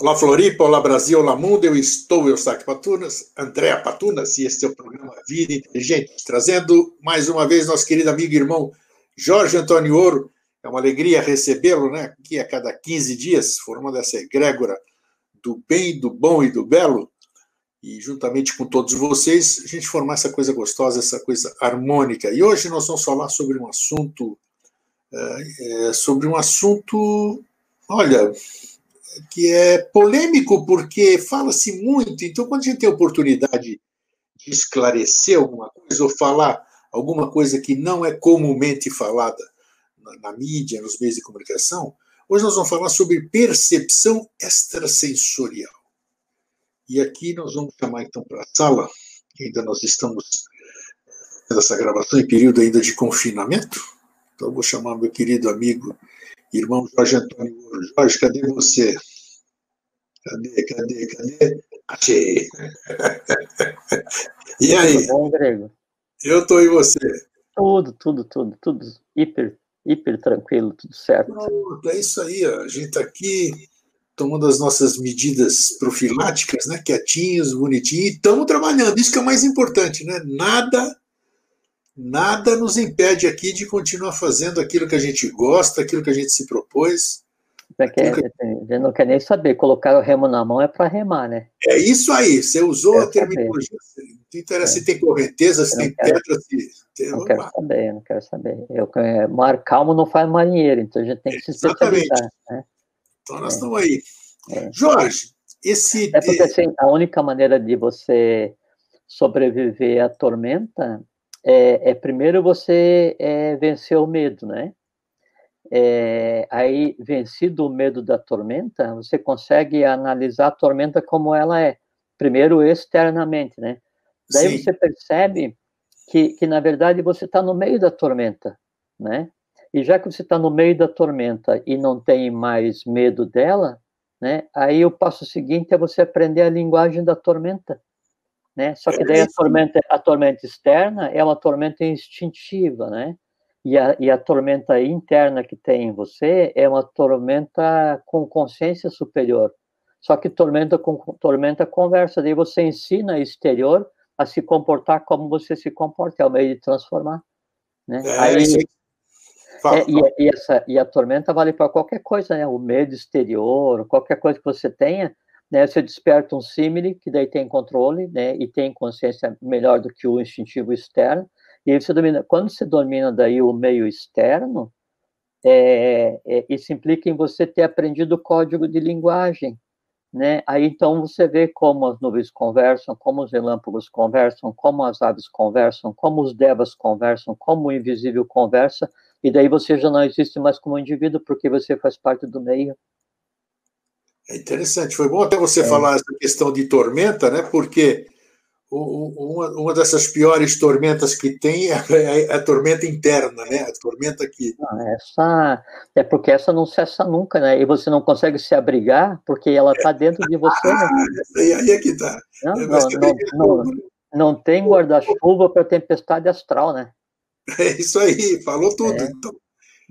Olá Floripa, olá Brasil, olá mundo, eu estou Eustáquio Patunas, Andréa Patunas, e este é o programa Vida Inteligente, trazendo mais uma vez nosso querido amigo e irmão Jorge Antônio Ouro, é uma alegria recebê-lo, né, aqui a cada 15 dias, formando essa egrégora do bem, do bom e do belo, e juntamente com todos vocês, a gente formar essa coisa gostosa, essa coisa harmônica. E hoje nós vamos falar sobre um assunto, é, sobre um assunto, olha, que é polêmico porque fala-se muito. Então, quando a gente tem a oportunidade de esclarecer alguma coisa ou falar alguma coisa que não é comumente falada na, na mídia, nos meios de comunicação, hoje nós vamos falar sobre percepção extrasensorial. E aqui nós vamos chamar então para a sala, ainda nós estamos nessa gravação em período ainda de confinamento. Então, eu vou chamar meu querido amigo Irmão Jorge Antônio Jorge, cadê você? Cadê, cadê, cadê? Achei. e aí? Tudo bom, Grego? Eu estou e você? Tudo, tudo, tudo, tudo hiper, hiper tranquilo, tudo certo. Pronto, é isso aí, ó. a gente está aqui tomando as nossas medidas profiláticas, né? Quietinhos, bonitinhos, e estamos trabalhando. Isso que é o mais importante, né? Nada nada nos impede aqui de continuar fazendo aquilo que a gente gosta, aquilo que a gente se propôs. Porque que... a gente não quer nem saber, colocar o remo na mão é para remar, né? É isso aí, você usou a terminologia. Não interessa é. se tem correnteza, se tem quero, pedra, se. Não quero saber, não quero saber. Eu, é, mar calmo não faz marinheiro, então a gente tem que se especializar. Né? Então nós é. estamos aí. É. Jorge, esse. É porque assim, a única maneira de você sobreviver à tormenta é, é primeiro você é, vencer o medo, né? É, aí, vencido o medo da tormenta, você consegue analisar a tormenta como ela é. Primeiro, externamente, né? Daí Sim. você percebe que, que, na verdade, você está no meio da tormenta, né? E já que você está no meio da tormenta e não tem mais medo dela, né? Aí o passo seguinte é você aprender a linguagem da tormenta né? Só que daí a tormenta, a tormenta externa é uma tormenta instintiva, né? E a, e a tormenta interna que tem em você é uma tormenta com consciência superior. Só que tormenta com tormenta conversa, daí você ensina exterior a se comportar como você se comporta, é o meio de transformar. Né? É, Aí, é, e, e, essa, e a tormenta vale para qualquer coisa, né? O medo exterior, qualquer coisa que você tenha, né, você desperta um símile, que daí tem controle, né, e tem consciência melhor do que o instintivo externo, e aí você domina, quando você domina daí o meio externo, é, é, isso implica em você ter aprendido o código de linguagem, né, aí então você vê como as nuvens conversam, como os relâmpagos conversam, como as aves conversam, como os devas conversam, como o invisível conversa, e daí você já não existe mais como indivíduo, porque você faz parte do meio. É interessante, foi bom até você é. falar essa questão de tormenta, né? Porque uma, uma dessas piores tormentas que tem é, é, é a tormenta interna, né? A tormenta que. essa é porque essa não cessa nunca, né? E você não consegue se abrigar porque ela está dentro de você. Ah, né? aí é que tá. Não, é, não, não, não, não, tem guarda-chuva para tempestade astral, né? É isso aí, falou tudo. É. Então,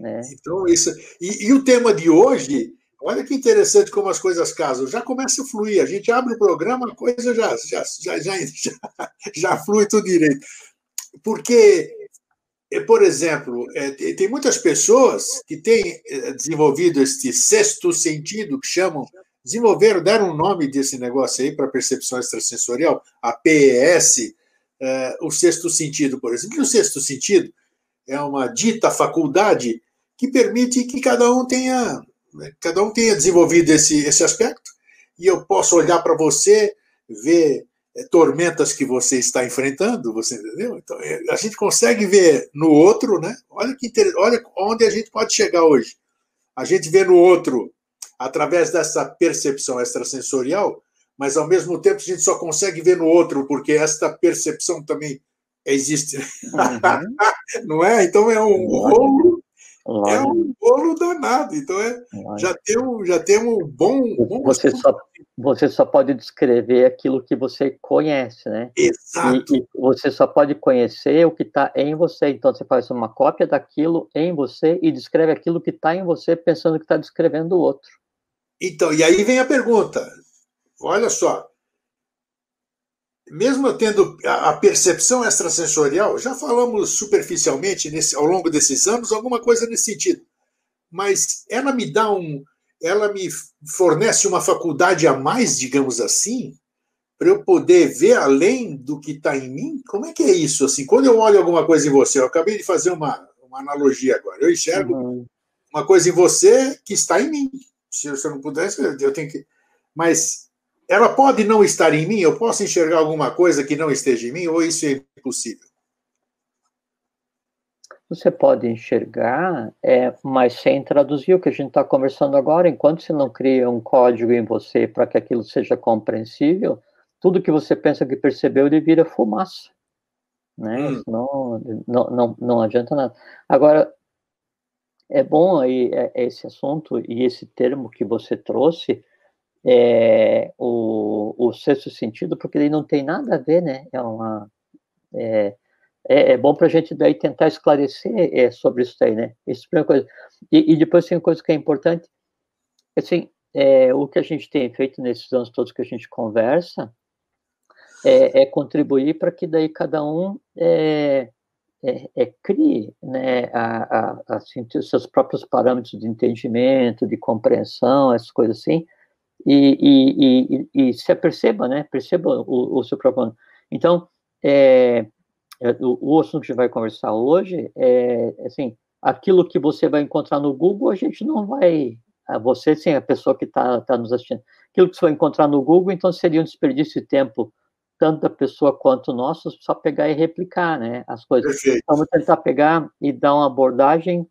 é. então isso. E, e o tema de hoje Olha que interessante como as coisas casam. Já começa a fluir. A gente abre o programa, a coisa já, já, já, já, já, já flui tudo direito. Porque, eh, por exemplo, é, tem muitas pessoas que têm eh, desenvolvido este sexto sentido, que chamam, desenvolveram, deram um nome desse negócio aí para percepção extrasensorial, a PES, é, o sexto sentido, por exemplo. E o sexto sentido é uma dita faculdade que permite que cada um tenha né? Cada um tenha desenvolvido esse, esse aspecto e eu posso olhar para você, ver é, tormentas que você está enfrentando, você entendeu? Então, é, a gente consegue ver no outro, né? Olha que olha onde a gente pode chegar hoje. A gente vê no outro através dessa percepção extrasensorial, mas ao mesmo tempo a gente só consegue ver no outro porque esta percepção também existe. Uhum. Não é? Então é um rolo é um bolo danado. Então é, já temos já tem um bom. bom você, só, você só pode descrever aquilo que você conhece, né? Exato. E, e você só pode conhecer o que está em você. Então você faz uma cópia daquilo em você e descreve aquilo que está em você, pensando que está descrevendo o outro. Então, e aí vem a pergunta. Olha só. Mesmo eu tendo a percepção extrasensorial, já falamos superficialmente nesse, ao longo desses anos alguma coisa nesse sentido. Mas ela me dá um. Ela me fornece uma faculdade a mais, digamos assim, para eu poder ver além do que está em mim? Como é que é isso? Assim, quando eu olho alguma coisa em você, eu acabei de fazer uma, uma analogia agora. Eu enxergo uhum. uma coisa em você que está em mim. Se eu, não pudesse, eu tenho que. Mas ela pode não estar em mim? Eu posso enxergar alguma coisa que não esteja em mim? Ou isso é impossível? Você pode enxergar, é, mas sem traduzir o que a gente está conversando agora. Enquanto você não cria um código em você para que aquilo seja compreensível, tudo que você pensa que percebeu, ele vira fumaça. Né? Hum. Não, não, não, não adianta nada. Agora, é bom aí é, é esse assunto e esse termo que você trouxe, é, o, o sexto sentido, porque ele não tem nada a ver, né? É uma. É, é, é bom para a gente daí tentar esclarecer é, sobre isso aí, né? Isso é a primeira coisa. E, e, depois tem uma coisa que é importante, assim, é, o que a gente tem feito nesses anos todos que a gente conversa é, é contribuir para que daí cada um é, é, é, crie né, a, a, assim, seus próprios parâmetros de entendimento, de compreensão, essas coisas assim, e, e, e, e se aperceba, né, perceba o, o seu próprio... Então, é, é, o, o assunto que a gente vai conversar hoje é, assim, aquilo que você vai encontrar no Google, a gente não vai... Você, sim, a pessoa que está tá nos assistindo. Aquilo que você vai encontrar no Google, então seria um desperdício de tempo tanto da pessoa quanto nosso, só pegar e replicar, né, as coisas. Perfeito. Vamos tentar pegar e dar uma abordagem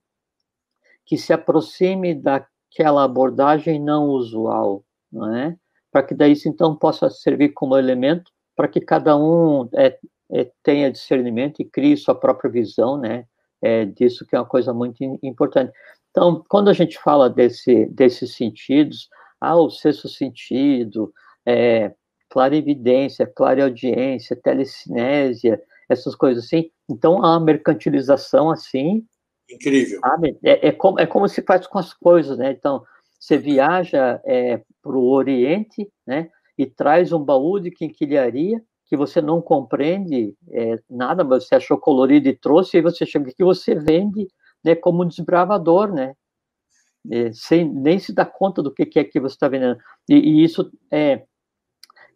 que se aproxime daquela abordagem não usual, não é? Para que daí isso então possa servir como elemento para que cada um é, é, tenha discernimento e crie sua própria visão, né? É, disso que é uma coisa muito importante. Então, quando a gente fala desse, desses sentidos, ah, o sexto sentido, é, clarividência, clareaudiência, telecinésia, essas coisas assim. Então, a mercantilização, assim... Incrível. Sabe? É, é, como, é como se faz com as coisas, né? Então, você viaja é, para o Oriente, né? E traz um baú de quinquilharia que você não compreende é, nada, mas você achou colorido e trouxe, e você chega aqui você vende né, como um desbravador, né? É, sem nem se dar conta do que, que é que você está vendendo. E, e, isso é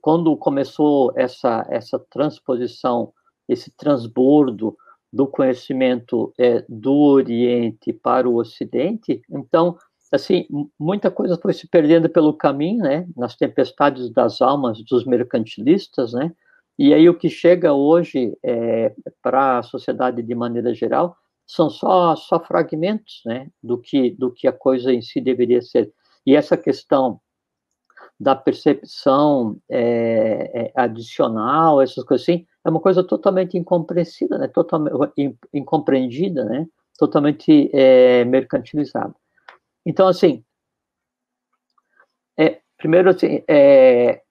quando começou essa, essa transposição, esse transbordo do conhecimento é, do Oriente para o Ocidente, então, assim, muita coisa foi se perdendo pelo caminho, né, nas tempestades das almas dos mercantilistas, né, e aí o que chega hoje é, para a sociedade de maneira geral são só, só fragmentos, né, do que, do que a coisa em si deveria ser. E essa questão da percepção é, é, adicional, essas coisas assim, é uma coisa totalmente incompreensida, né? totalmente incompreendida, né? totalmente mercantilizada. Então, assim, é, primeiro, assim, é,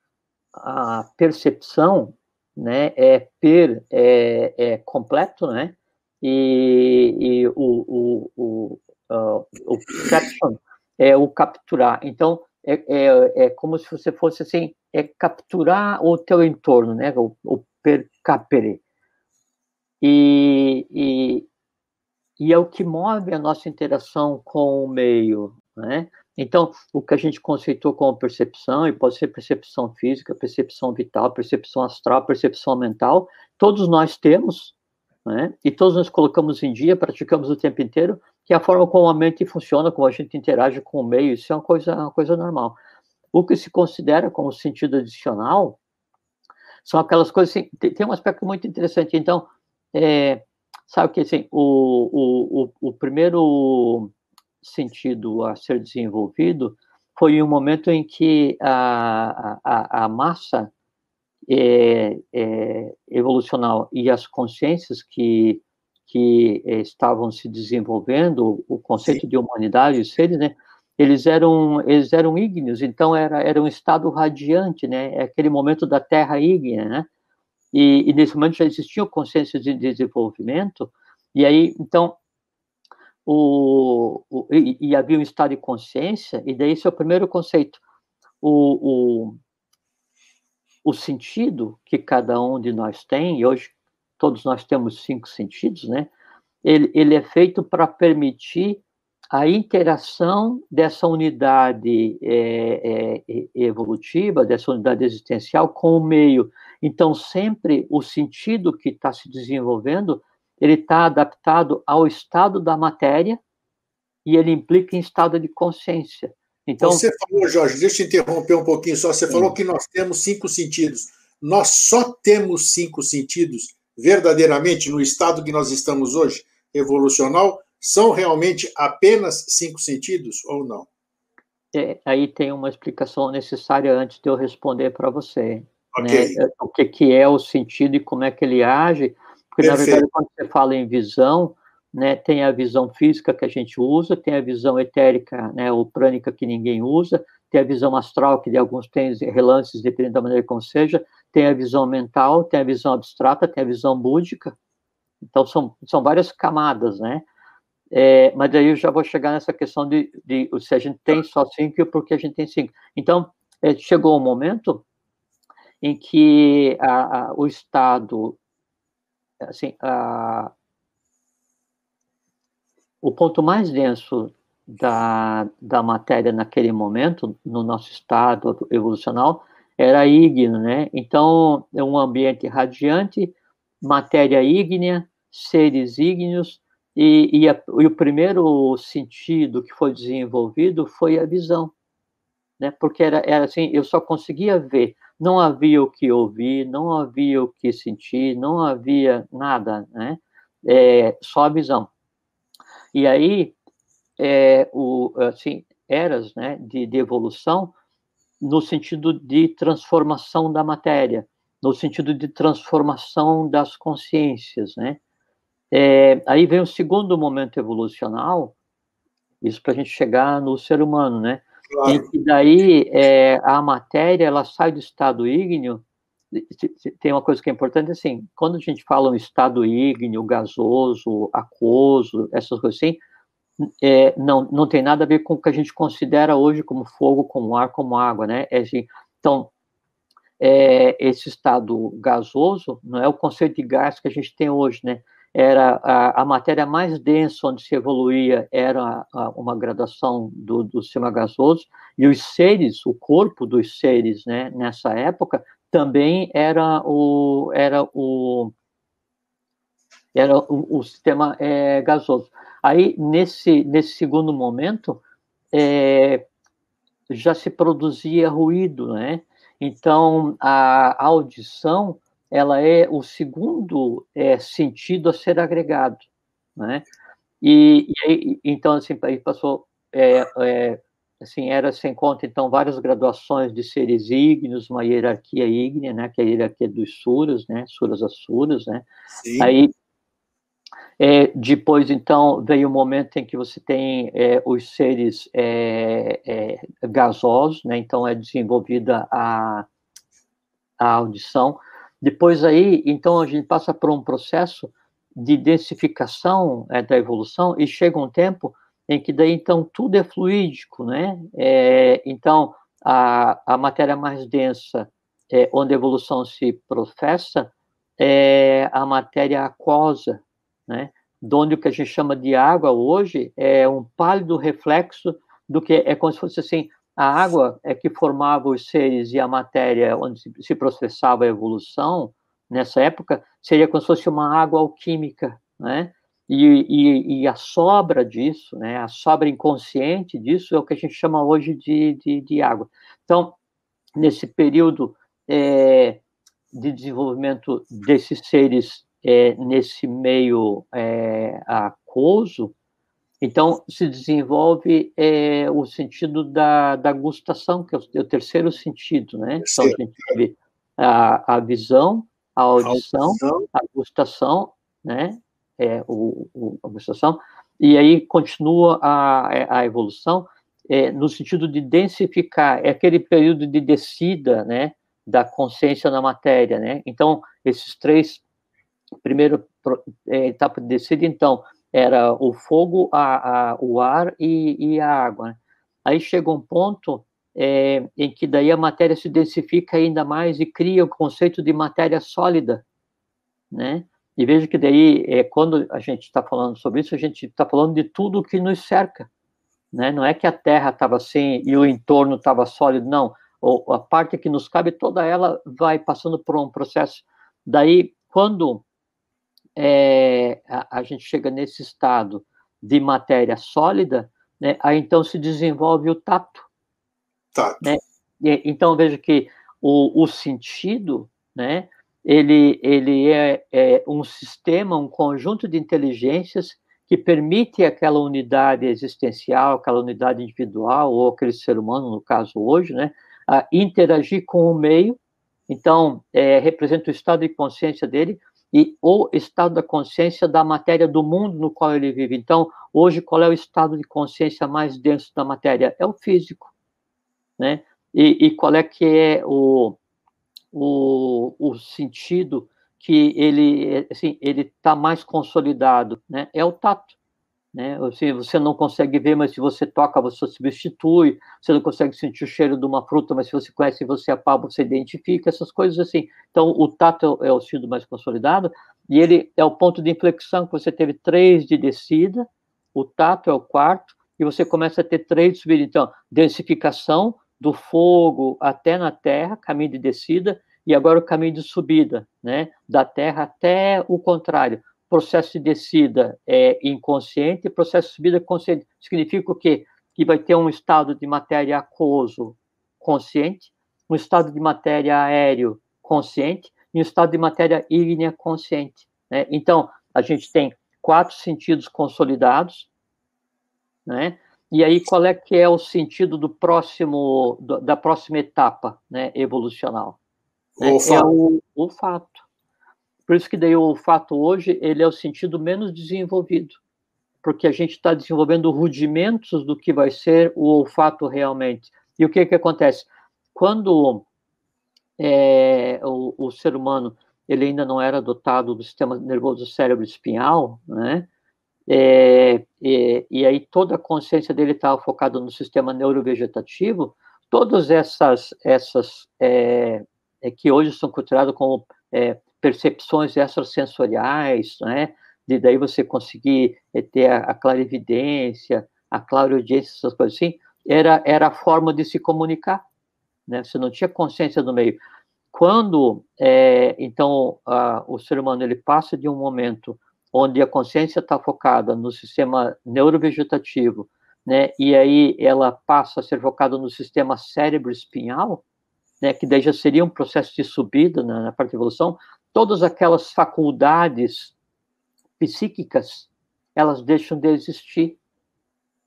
a percepção né, é per é, é completo, né? E, e o, o, o, o perception é o capturar. Então, é, é, é como se você fosse assim, é capturar o teu entorno, né? O, o percapere. E, e, e é o que move a nossa interação com o meio, né? Então, o que a gente conceitou como percepção, e pode ser percepção física, percepção vital, percepção astral, percepção mental, todos nós temos, né? E todos nós colocamos em dia, praticamos o tempo inteiro, que é a forma como a mente funciona, como a gente interage com o meio, isso é uma coisa, uma coisa normal. O que se considera como sentido adicional são aquelas coisas assim, tem, tem um aspecto muito interessante. Então, é, sabe que assim, o, o, o, primeiro sentido a ser desenvolvido foi um momento em que a, a, a massa é, é, evolucional e as consciências que que eh, estavam se desenvolvendo, o conceito Sim. de humanidade, os seres, né, eles eram eles eram ígneos, então era era um estado radiante, né, é aquele momento da Terra ígnea, né, e, e nesse momento já existia consciência de desenvolvimento, e aí então o, o e, e, havia um estado de consciência, e daí esse é o primeiro conceito. O, o, o sentido que cada um de nós tem, e hoje todos nós temos cinco sentidos, né? Ele, ele é feito para permitir a interação dessa unidade é, é, evolutiva, dessa unidade existencial com o meio. Então, sempre o sentido que está se desenvolvendo, ele está adaptado ao estado da matéria e ele implica em estado de consciência. Então, você falou, Jorge, deixa eu interromper um pouquinho só. Você sim. falou que nós temos cinco sentidos. Nós só temos cinco sentidos verdadeiramente no estado que nós estamos hoje, evolucional, são realmente apenas cinco sentidos ou não? É, aí tem uma explicação necessária antes de eu responder para você. Okay. Né? O que, que é o sentido e como é que ele age. Porque, Perfeito. na verdade, quando você fala em visão, né, tem a visão física que a gente usa, tem a visão etérica, né, ou prânica que ninguém usa, tem a visão astral, que de alguns tem relances, dependendo da maneira como seja, tem a visão mental, tem a visão abstrata, tem a visão búdica. Então, são, são várias camadas, né? É, mas aí eu já vou chegar nessa questão de, de se a gente tem só cinco e por que a gente tem cinco. Então, é, chegou o um momento em que a, a, o Estado, assim, a, o ponto mais denso da, da matéria naquele momento, no nosso estado evolucional, era ígneo, né? Então, é um ambiente radiante, matéria ígnea, seres ígneos, e, e, a, e, o primeiro sentido que foi desenvolvido foi a visão, né? Porque era, era assim, eu só conseguia ver, não havia o que ouvir, não havia o que sentir, não havia nada, né? É, só a visão. E aí, é, o, assim, eras, né, de, de evolução no sentido de transformação da matéria, no sentido de transformação das consciências, né? É, aí vem o segundo momento evolucional, isso para a gente chegar no ser humano, né? Claro. E daí é, a matéria ela sai do estado ígneo. Tem uma coisa que é importante assim, quando a gente fala um estado ígneo, gasoso, aquoso, essas coisas assim, é, não, não tem nada a ver com o que a gente considera hoje como fogo, como ar, como água, né? É assim, então, é, esse estado gasoso não é o conceito de gás que a gente tem hoje, né? Era a, a, matéria mais densa onde se evoluía era a, uma graduação do, do sistema gasoso e os seres, o corpo dos seres, né, nessa época também era o era o era o, o sistema é, gasoso. Aí nesse nesse segundo momento é, já se produzia ruído, né? Então a audição ela é o segundo é, sentido a ser agregado, né? E, e então assim aí passou é, é, assim era sem conta então várias graduações de seres ígneos, uma hierarquia ígnea, né? Que é a hierarquia dos suras, né? Suras asuras, né? Sim. Aí é, depois, então, veio o momento em que você tem é, os seres é, é gasosos, né? Então, é desenvolvida a, a audição. Depois aí, então, a gente passa por um processo de densificação é, da evolução e chega um tempo em que daí, então, tudo é fluídico, né? É, então, a, a matéria mais densa, é, onde a evolução se professa, é a matéria aquosa, né? Onde o que a gente chama de água hoje é um pálido reflexo do que é como se fosse assim a água é que formava os seres e a matéria onde se processava a evolução, nessa época, seria como se fosse uma água alquímica, né? E, e, e, a sobra disso, né, a sobra inconsciente disso é o que a gente chama hoje de, de, de água. Então, nesse período é, de desenvolvimento desses seres é, nesse meio é, aquoso, então, se desenvolve é, o sentido da, da gustação, que é o, é o terceiro sentido, né? Então, a gente teve a, a visão, a audição, a, audição. a gustação, né? É, o, o, a gustação, e aí continua a, a evolução é, no sentido de densificar, é aquele período de descida, né? Da consciência na matéria, né? Então, esses três, primeiro é, etapa de descida, então, era o fogo, a, a, o ar e, e, a água. Né? Aí chega um ponto é, em que daí a matéria se densifica ainda mais e cria o conceito de matéria sólida, né? E veja que daí, é, quando a gente está falando sobre isso, a gente está falando de tudo que nos cerca, né? Não é que a Terra estava assim e o entorno estava sólido, não. Ou a parte que nos cabe, toda ela vai passando por um processo. Daí, quando é, a, a, gente chega nesse estado de matéria sólida, né, aí então se desenvolve o tato. Tato. Né? E, então, veja que o, o sentido, né, ele, ele é, é um sistema, um conjunto de inteligências que permite aquela unidade existencial, aquela unidade individual, ou aquele ser humano, no caso hoje, né, a interagir com o meio, então, é, representa o estado de consciência dele e o estado da consciência da matéria do mundo no qual ele vive. Então, hoje, qual é o estado de consciência mais denso da matéria? É o físico, né? E, e qual é que é o, o, o sentido que ele assim ele está mais consolidado, né? É o tato, né? Você não consegue ver, mas se você toca, você substitui. Você não consegue sentir o cheiro de uma fruta, mas se você conhece, você apalpa, você identifica essas coisas assim. Então, o tato é o sentido mais consolidado e ele é o ponto de inflexão que você teve três de descida. O tato é o quarto e você começa a ter três de subida. Então, densificação do fogo até na terra, caminho de descida e agora o caminho de subida, né? Da Terra até o contrário. Processo de descida é inconsciente, processo de subida é consciente. Significa o quê? Que vai ter um estado de matéria aquoso consciente, um estado de matéria aéreo consciente e um estado de matéria ígnea consciente. Né? Então, a gente tem quatro sentidos consolidados, né? E aí, qual é que é o sentido do próximo, da próxima etapa né, evolucional? Né? É o olfato. Por isso que daí o olfato hoje ele é o sentido menos desenvolvido, porque a gente está desenvolvendo rudimentos do que vai ser o olfato realmente. E o que que acontece? Quando é, o, o, ser humano ele ainda não era dotado do sistema nervoso cérebro espinhal, né? É, e, e, aí toda a consciência dele estava focada no sistema neurovegetativo, todas essas, essas é, é, que hoje são consideradas como é, percepções extrasensoriais, né? de daí você conseguir é, ter a, a clarividência, a clareaudiência, essas coisas assim, era, era a forma de se comunicar, né? Você não tinha consciência do meio. Quando, é, então, a, o ser humano ele passa de um momento onde a consciência está focada no sistema neurovegetativo, né, e aí ela passa a ser focada no sistema cérebro-espinhal, né, que daí já seria um processo de subida na, na parte de evolução, todas aquelas faculdades psíquicas, elas deixam de existir,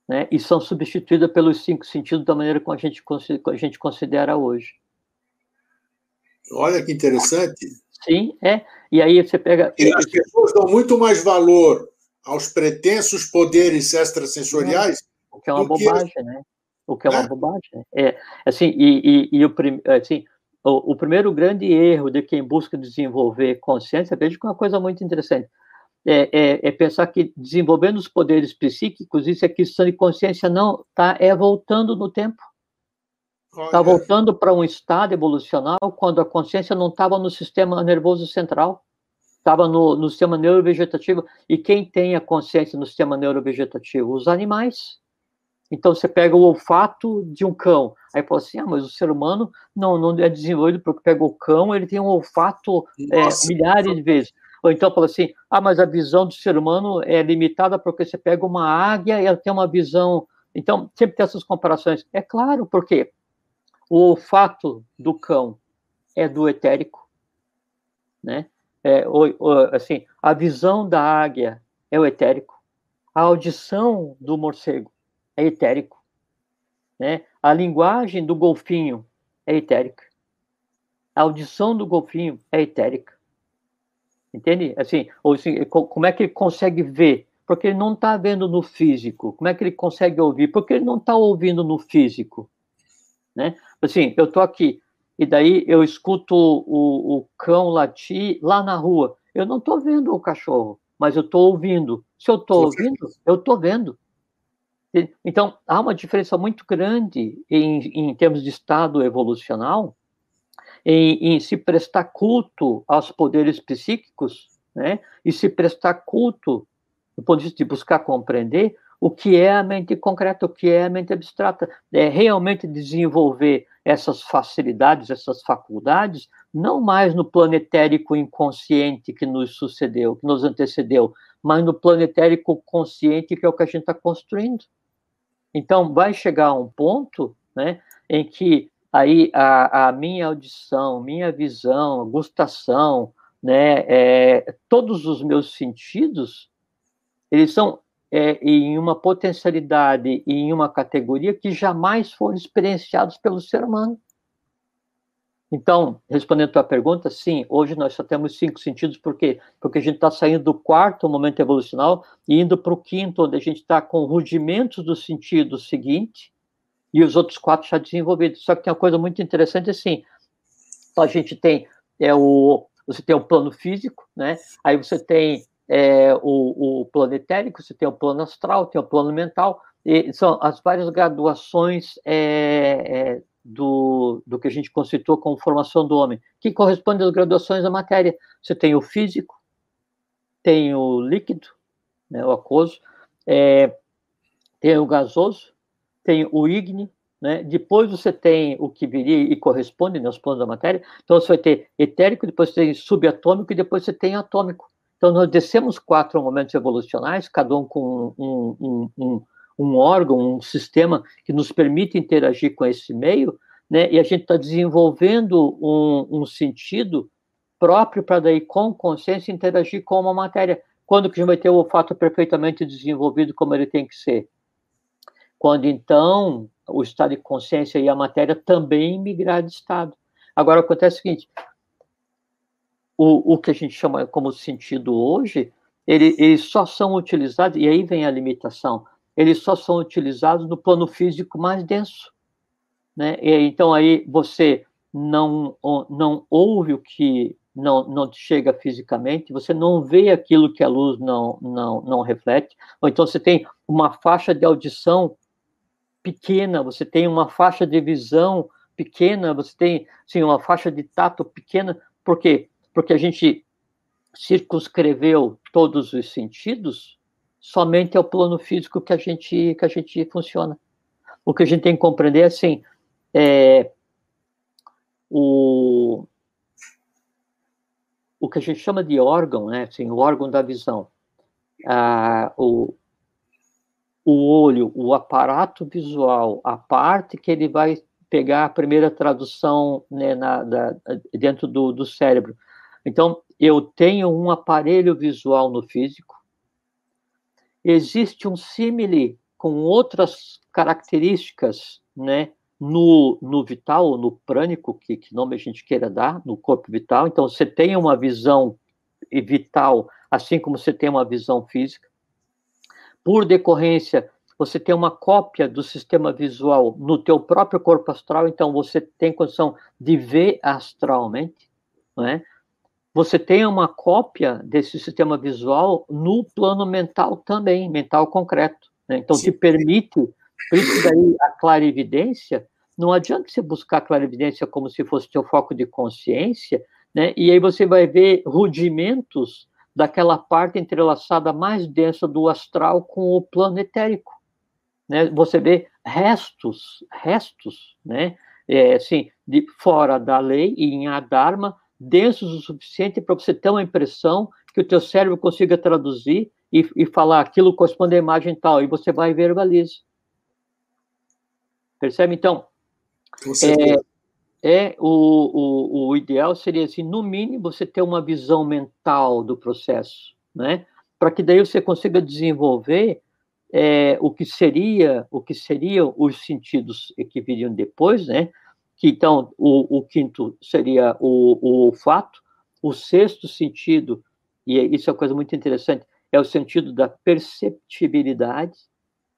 né, e são substituídas pelos cinco sentidos da maneira como a gente, a gente considera hoje. Olha que interessante. Sim, é. E aí você pega. E as pessoas dão muito mais valor aos pretensos poderes extrasensoriais. O que é uma bobagem, que... né? o que é uma é. bobagem. Né? É, assim, e, e, e o, assim, o, o, primeiro grande erro de quem busca desenvolver consciência, veja que é uma coisa muito interessante, é, é, é, pensar que desenvolvendo os poderes psíquicos, isso é questão de consciência, não, tá, é voltando no tempo. Está voltando para um estado evolucional quando a consciência não estava no sistema nervoso central, estava no, no sistema neurovegetativo. E quem tem a consciência no sistema neurovegetativo? Os animais. Então você pega o olfato de um cão, aí fala assim, ah, mas o ser humano não, não é desenvolvido porque pega o cão, ele tem um olfato é, milhares de vezes. Ou então fala assim, ah, mas a visão do ser humano é limitada porque você pega uma águia e ela tem uma visão. Então sempre tem essas comparações. É claro, porque o olfato do cão é do etérico, né? É, ou, ou, assim, a visão da águia é o etérico, a audição do morcego é etérico. Né? A linguagem do golfinho é etérica. A audição do golfinho é etérica. Entende? Assim, ou assim, como é que ele consegue ver? Porque ele não está vendo no físico. Como é que ele consegue ouvir? Porque ele não está ouvindo no físico. Né? Assim, eu estou aqui, e daí eu escuto o, o cão latir lá na rua. Eu não estou vendo o cachorro, mas eu estou ouvindo. Se eu estou ouvindo, eu estou vendo. Então, há uma diferença muito grande em, em termos de estado evolucional, em, em, se prestar culto aos poderes psíquicos, né? e se prestar culto, do ponto de vista de buscar compreender, o que é a mente concreta, o que é a mente abstrata. É realmente desenvolver essas facilidades, essas faculdades, não mais no planetérico inconsciente que nos sucedeu, que nos antecedeu, mas no planetérico consciente que é o que a gente está construindo. Então, vai chegar um ponto né, em que aí a, a minha audição, minha visão, gustação, né, é, todos os meus sentidos, eles são é, em uma potencialidade e em uma categoria que jamais foram experienciados pelo ser humano. Então, respondendo a tua pergunta, sim, hoje nós só temos cinco sentidos, por quê? Porque a gente está saindo do quarto momento evolucional e indo para o quinto, onde a gente está com rudimentos do sentido seguinte e os outros quatro já desenvolvidos. Só que tem uma coisa muito interessante assim, a gente tem é o você tem o plano físico, né? Aí você tem é, o, o plano etérico, você tem o plano astral, tem o plano mental, e são as várias graduações é, é, do, do que a gente conceitou como formação do homem, que corresponde às graduações da matéria. Você tem o físico, tem o líquido, né, o aquoso, é, tem o gasoso, tem o ígneo, né? depois você tem o que viria e corresponde né, aos planos da matéria, então você vai ter etérico, depois você tem subatômico e depois você tem atômico. Então nós descemos quatro momentos evolucionais, cada um com um, um, um, um órgão, um sistema que nos permite interagir com esse meio, né? E a gente está desenvolvendo um, um, sentido próprio para daí, com consciência, interagir com uma matéria. Quando que a gente vai ter o olfato perfeitamente desenvolvido como ele tem que ser? Quando, então, o estado de consciência e a matéria também migrar de estado. Agora, acontece o seguinte, o, o que a gente chama como sentido hoje, ele, eles só são utilizados, e aí vem a limitação, eles só são utilizados no plano físico mais denso. Né? E, então, aí você não, não ouve o que não, não chega fisicamente, você não vê aquilo que a luz não, não, não reflete, ou então você tem uma faixa de audição pequena, você tem uma faixa de visão pequena, você tem assim, uma faixa de tato pequena, por quê? Porque a gente circunscreveu todos os sentidos somente é o plano físico que a gente que a gente funciona. O que a gente tem que compreender é assim, é, o o que a gente chama de órgão, né? Assim, o órgão da visão, ah, o o olho, o aparato visual, a parte que ele vai pegar a primeira tradução né, na, da, dentro do, do cérebro. Então, eu tenho um aparelho visual no físico, existe um símile com outras características, né, no, no vital, no prânico, que, que nome a gente queira dar, no corpo vital. Então, você tem uma visão vital, assim como você tem uma visão física. Por decorrência, você tem uma cópia do sistema visual no teu próprio corpo astral, então você tem condição de ver astralmente, não é? Você tem uma cópia desse sistema visual no plano mental também, mental concreto. Né? Então, Sim. te permite, por isso daí a clarividência, não adianta você buscar a clarividência como se fosse teu foco de consciência, né? e aí você vai ver rudimentos daquela parte entrelaçada mais densa do astral com o plano etérico. Né? Você vê restos, restos, né? É, assim, de fora da lei e em Adharma, densos o suficiente para você ter uma impressão que o teu cérebro consiga traduzir e, e falar aquilo corresponde à imagem tal, e você vai e verbaliza. Percebe? Então, é, é o, o, o ideal seria, assim, no mínimo, você ter uma visão mental do processo, né? Para que daí você consiga desenvolver é, o que seria, o que seriam os sentidos que viriam depois, né? Que então o, o quinto seria o, o olfato, o sexto sentido, e isso é uma coisa muito interessante, é o sentido da perceptibilidade,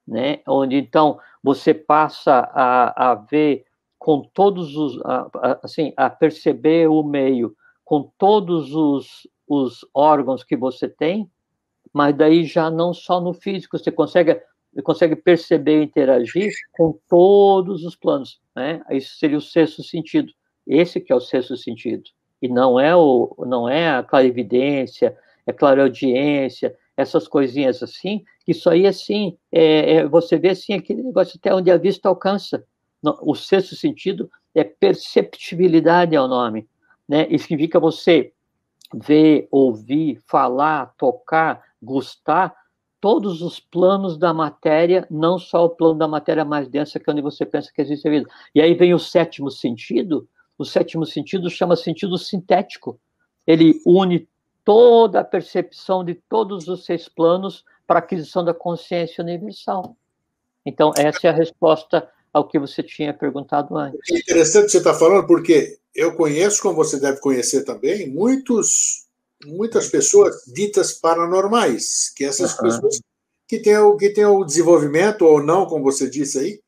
né? onde então você passa a, a ver com todos os, a, a, assim, a perceber o meio com todos os, os órgãos que você tem, mas daí já não só no físico, você consegue, consegue perceber e interagir com todos os planos, né? Isso seria o sexto sentido. Esse que é o sexto sentido. E não é o não é a clarividência, é clareaudiência, essas coisinhas assim, isso aí assim, é, é, você vê assim aquele negócio até onde a vista alcança. O sexto sentido é perceptibilidade é o nome, né? E significa você ver, ouvir, falar, tocar, gostar, todos os planos da matéria, não só o plano da matéria mais densa, que é onde você pensa que existe a vida. E aí vem o sétimo sentido, o sétimo sentido chama sentido sintético. Ele une toda a percepção de todos os seis planos para a aquisição da consciência universal. Então, essa é a resposta ao que você tinha perguntado antes. É interessante você estar falando, porque eu conheço, como você deve conhecer também, muitos, muitas pessoas ditas paranormais, que essas uhum. pessoas que têm, o, que têm o desenvolvimento ou não, como você disse aí,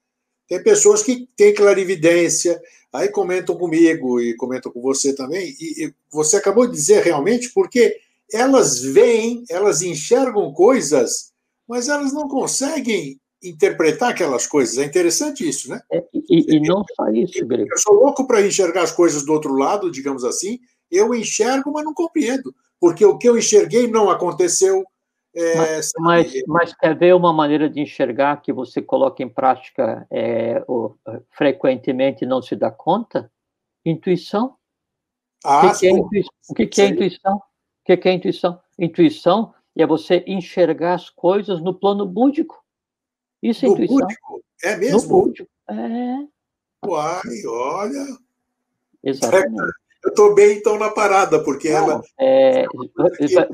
tem pessoas que têm clarividência, aí comentam comigo e comentam com você também, e, e você acabou de dizer realmente porque elas veem, elas enxergam coisas, mas elas não conseguem interpretar aquelas coisas. É interessante isso, né? É, e, e, não só isso, Grego. Eu sou louco para enxergar as coisas do outro lado, digamos assim. Eu enxergo, mas não compreendo. Porque o que eu enxerguei não aconteceu. É, mas, mas, mas, quer ver uma maneira de enxergar que você coloca em prática é, o, frequentemente e não se dá conta? Intuição. Ah, o que, que, é, intuição? O que, que é intuição? O que, que é intuição? Intuição é você enxergar as coisas no plano búdico. Isso é no intuição. Búdico? É mesmo? No búdico. É. Uai, olha. Exatamente. Eu estou bem, então, na parada, porque Não, ela. É,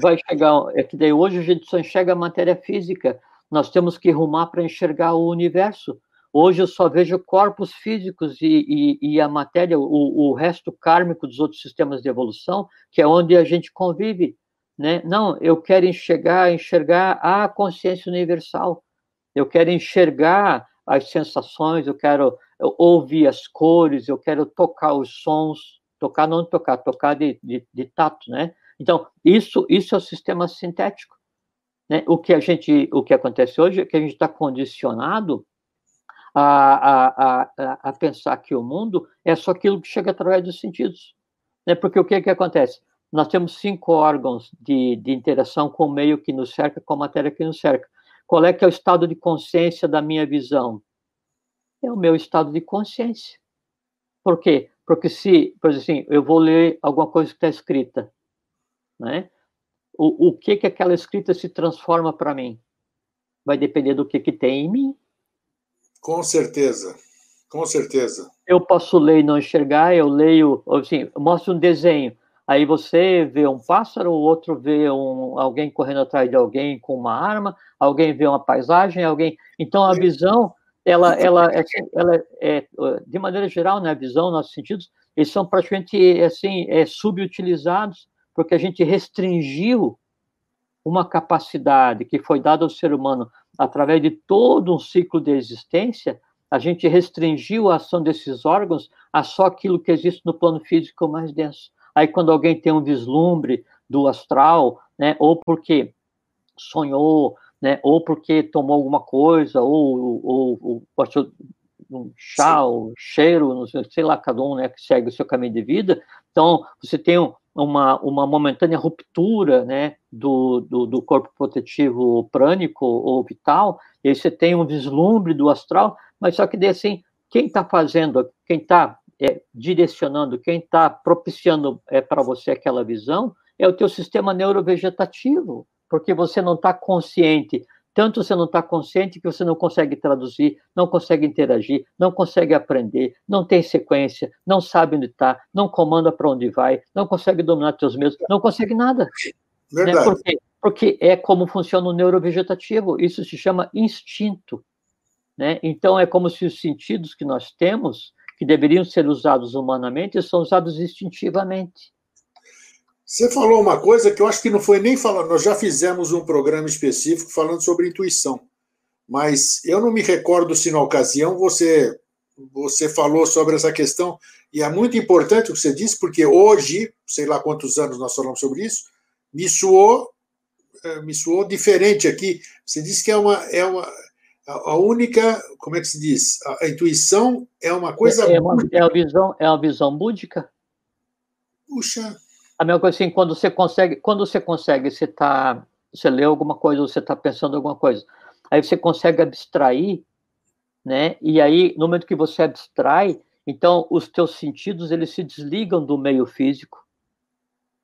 vai chegar. É que daí hoje a gente só enxerga a matéria física. Nós temos que rumar para enxergar o universo. Hoje eu só vejo corpos físicos e, e, e a matéria, o, o, resto kármico dos outros sistemas de evolução, que é onde a gente convive. Né? Não, eu quero enxergar, enxergar a consciência universal eu quero enxergar as sensações, eu quero ouvir as cores, eu quero tocar os sons, tocar não tocar, tocar de, de, de tato, né? Então isso isso é o sistema sintético, né? O que a gente, o que acontece hoje é que a gente está condicionado a, a, a, a, pensar que o mundo é só aquilo que chega através dos sentidos, né? Porque o que que acontece? Nós temos cinco órgãos de, de interação com o meio que nos cerca, com a matéria que nos cerca. Qual é que é o estado de consciência da minha visão? É o meu estado de consciência. Por quê? Porque se, por exemplo, assim, eu vou ler alguma coisa que está escrita, né? O, o que que aquela escrita se transforma para mim? Vai depender do que que tem em mim. Com certeza, com certeza. Eu posso ler e não enxergar, eu leio, assim, mostro um desenho, Aí você vê um pássaro, o outro vê um, alguém correndo atrás de alguém com uma arma, alguém vê uma paisagem, alguém. Então a visão, ela, ela, é, ela é, de maneira geral, né, a visão, nossos sentidos, eles são praticamente assim é, subutilizados porque a gente restringiu uma capacidade que foi dada ao ser humano através de todo um ciclo de existência, a gente restringiu a ação desses órgãos a só aquilo que existe no plano físico mais denso. Aí, quando alguém tem um vislumbre do astral, né, ou porque sonhou, né, ou porque tomou alguma coisa, ou, ou, ou passou um chá, ou cheiro, sei, sei lá, cada um né, que segue o seu caminho de vida. Então, você tem uma, uma momentânea ruptura né, do, do, do corpo protetivo prânico ou vital, e aí você tem um vislumbre do astral, mas só que daí, assim, quem está fazendo, quem está é, direcionando, quem está propiciando é, para você aquela visão é o teu sistema neurovegetativo, porque você não está consciente. Tanto você não está consciente que você não consegue traduzir, não consegue interagir, não consegue aprender, não tem sequência, não sabe onde está, não comanda para onde vai, não consegue dominar seus medos, não consegue nada. Né? Verdade. Né? Por quê? Porque é como funciona o neurovegetativo, isso se chama instinto. Né? Então, é como se os sentidos que nós temos que deveriam ser usados humanamente são usados instintivamente. Você falou uma coisa que eu acho que não foi nem falando. Nós já fizemos um programa específico falando sobre intuição, mas eu não me recordo se na ocasião você você falou sobre essa questão e é muito importante o que você disse porque hoje, sei lá quantos anos nós falamos sobre isso, me soou é, me soou diferente aqui. Você disse que é uma, é uma a única, como é que se diz? A, a intuição é uma coisa. É, uma, é, uma visão, é uma visão búdica. Puxa. A mesma coisa assim, quando você consegue, quando você consegue, você tá, você lê alguma coisa, você está pensando alguma coisa, aí você consegue abstrair, né? E aí, no momento que você abstrai, então os teus sentidos eles se desligam do meio físico,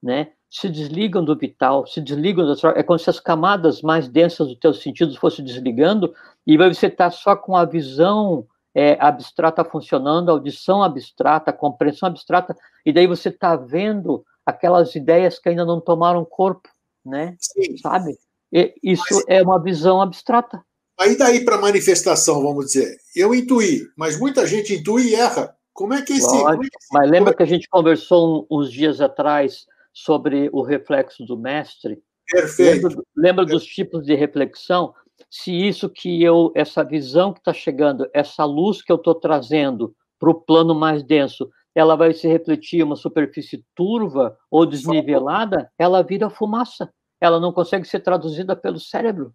né? Se desligam do vital, se desligam da é como se as camadas mais densas dos teus sentidos fossem desligando e você está só com a visão é, abstrata funcionando, audição abstrata, compreensão abstrata, e daí você está vendo aquelas ideias que ainda não tomaram corpo, né? Sim. Sabe? E isso mas, é uma visão abstrata. Aí daí para manifestação, vamos dizer, eu intuí, mas muita gente intui e erra. Como é que é esse? É esse mas lembra que a gente conversou uns dias atrás sobre o reflexo do mestre? Perfeito. Lembra, lembra dos tipos de reflexão? Se isso que eu, essa visão que está chegando, essa luz que eu estou trazendo para o plano mais denso, ela vai se refletir em uma superfície turva ou desnivelada, ela vira fumaça. Ela não consegue ser traduzida pelo cérebro.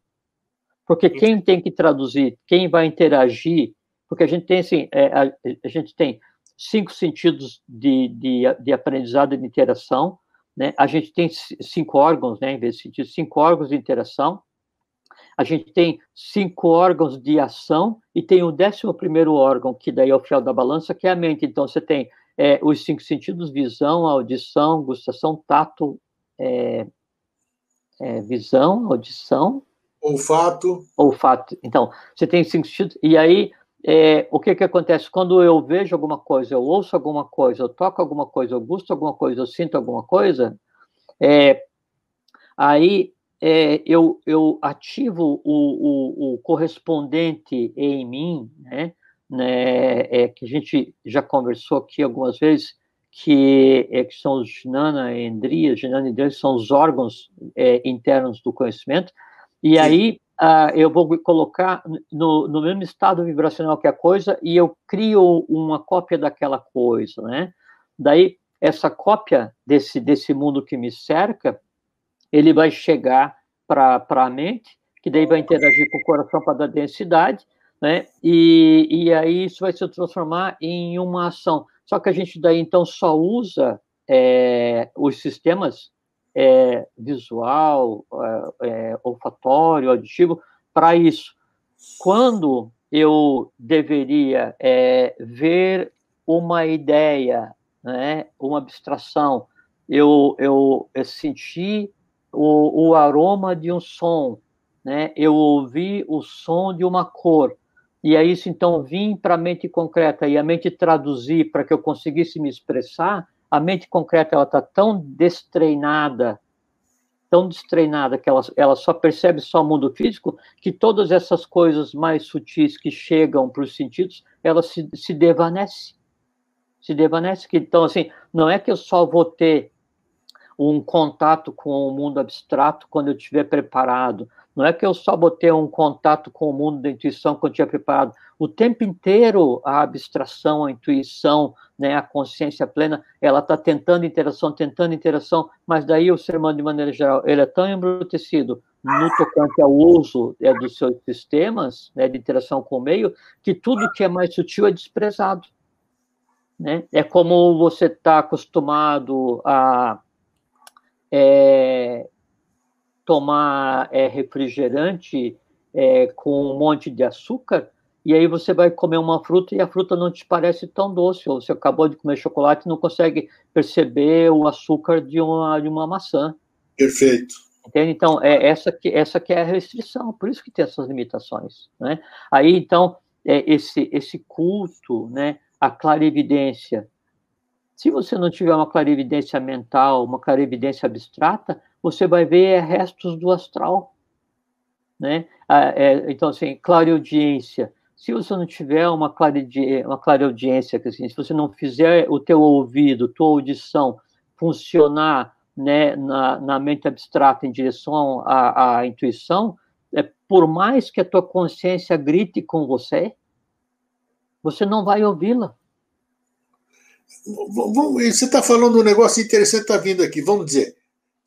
Porque quem tem que traduzir, quem vai interagir, porque a gente tem assim, é, a, a, gente tem cinco sentidos de, de, de aprendizado e de interação, né? A gente tem cinco órgãos, né? Em vez de sentido, cinco órgãos de interação. A gente tem cinco órgãos de ação e tem o décimo primeiro órgão, que daí é o fiel da balança, que é a mente. Então, você tem é, os cinco sentidos, visão, audição, gustação, tato, é, é, visão, audição... Olfato. Olfato. Então, você tem cinco sentidos, e aí, é, o que que acontece? Quando eu vejo alguma coisa, eu ouço alguma coisa, eu toco alguma coisa, eu gusto alguma coisa, eu sinto alguma coisa, é, aí é, eu, eu ativo o, o, o correspondente em mim, né? Né, é, que a gente já conversou aqui algumas vezes, que, é, que são os Jnana e Endriya, Jnana e Endriya são os órgãos é, internos do conhecimento, e Sim. aí ah, eu vou colocar no, no mesmo estado vibracional que a coisa, e eu crio uma cópia daquela coisa, né? Daí, essa cópia desse, desse mundo que me cerca, ele vai chegar para a mente, que daí vai interagir com o coração para dar densidade, né? E, e aí isso vai se transformar em uma ação. Só que a gente daí então só usa é, os sistemas é, visual, é, é olfatório, auditivo para isso. Quando eu deveria é, ver uma ideia, né, uma abstração, eu, eu, eu senti o, o aroma de um som, né, eu ouvi o som de uma cor, e aí isso então vir para a mente concreta e a mente traduzir para que eu conseguisse me expressar, a mente concreta ela está tão destreinada, tão destreinada que ela, ela só percebe só o mundo físico, que todas essas coisas mais sutis que chegam para os sentidos, ela se, se desvanece. Se desvanece. Então, assim, não é que eu só vou ter um contato com o mundo abstrato quando eu estiver preparado. Não é que eu só botei um contato com o mundo da intuição quando eu tinha preparado. O tempo inteiro a abstração, a intuição, né, a consciência plena, ela está tentando interação, tentando interação, mas daí o ser humano, de maneira geral, ele é tão embrutecido no tocante ao uso é, dos seus sistemas né, de interação com o meio, que tudo que é mais sutil é desprezado. Né? É como você está acostumado a é, tomar é, refrigerante é, com um monte de açúcar, e aí você vai comer uma fruta e a fruta não te parece tão doce, ou você acabou de comer chocolate e não consegue perceber o açúcar de uma, de uma maçã. Perfeito. Entende? Então, é essa que, essa que é a restrição, por isso que tem essas limitações. Né? Aí, então, é esse, esse culto, né, a clarividência, se você não tiver uma clarividência mental, uma clarividência abstrata, você vai ver restos do astral, né? Ah, é, então, assim, clareaudiência. Se você não tiver uma, claridi uma clareaudiência, assim, se você não fizer o teu ouvido, tua audição funcionar né, na, na mente abstrata em direção à, à intuição, é, por mais que a tua consciência grite com você, você não vai ouvi-la. Você está falando um negócio interessante, está vindo aqui. Vamos dizer,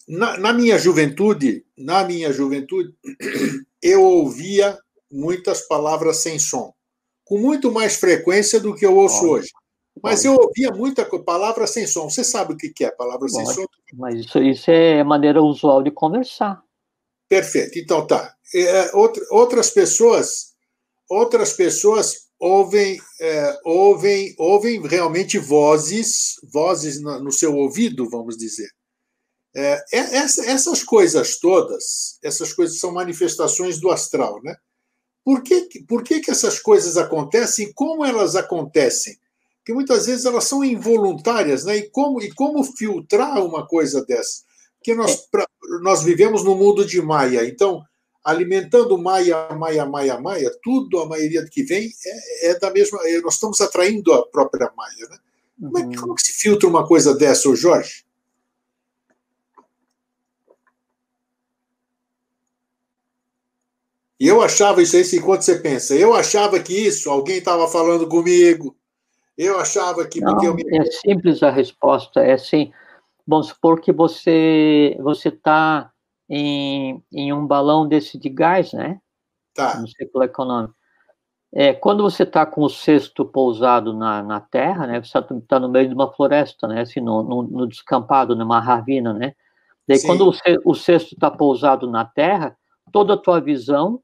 na, na minha juventude, na minha juventude, eu ouvia muitas palavras sem som, com muito mais frequência do que eu ouço Olha. hoje. Mas eu ouvia muita palavra sem som. Você sabe o que é palavra sem som? Mas isso, isso é maneira usual de conversar. Perfeito. Então tá. É, outra, outras pessoas, outras pessoas ouvem, é, ouvem, ouvem realmente vozes, vozes no, seu ouvido, vamos dizer. É, é essa, essas coisas todas, essas coisas são manifestações do astral, né? Por que, por que, que essas coisas acontecem como elas acontecem? Porque muitas vezes elas são involuntárias, né? E como, e como filtrar uma coisa dessa? Porque nós, pra, nós vivemos no mundo de Maia, então alimentando Maia, Maia, Maia, Maia, tudo, a maioria que vem é, é da mesma. É, nós estamos atraindo a própria Maia, né? Uhum. Como, é, como que se filtra uma coisa dessa, Jorge? E eu achava isso aí, enquanto você pensa, eu achava que isso, alguém estava falando comigo, eu achava que. Não, me... É simples a resposta, é assim. Vamos supor que você você está em, em um balão desse de gás, né? Tá. No ciclo econômico. É, quando você está com o cesto pousado na, na terra, né? Você está tá no meio de uma floresta, né? Assim, no, no, no descampado, numa ravina, né? Daí, Sim. quando o, o cesto está pousado na terra, toda a tua visão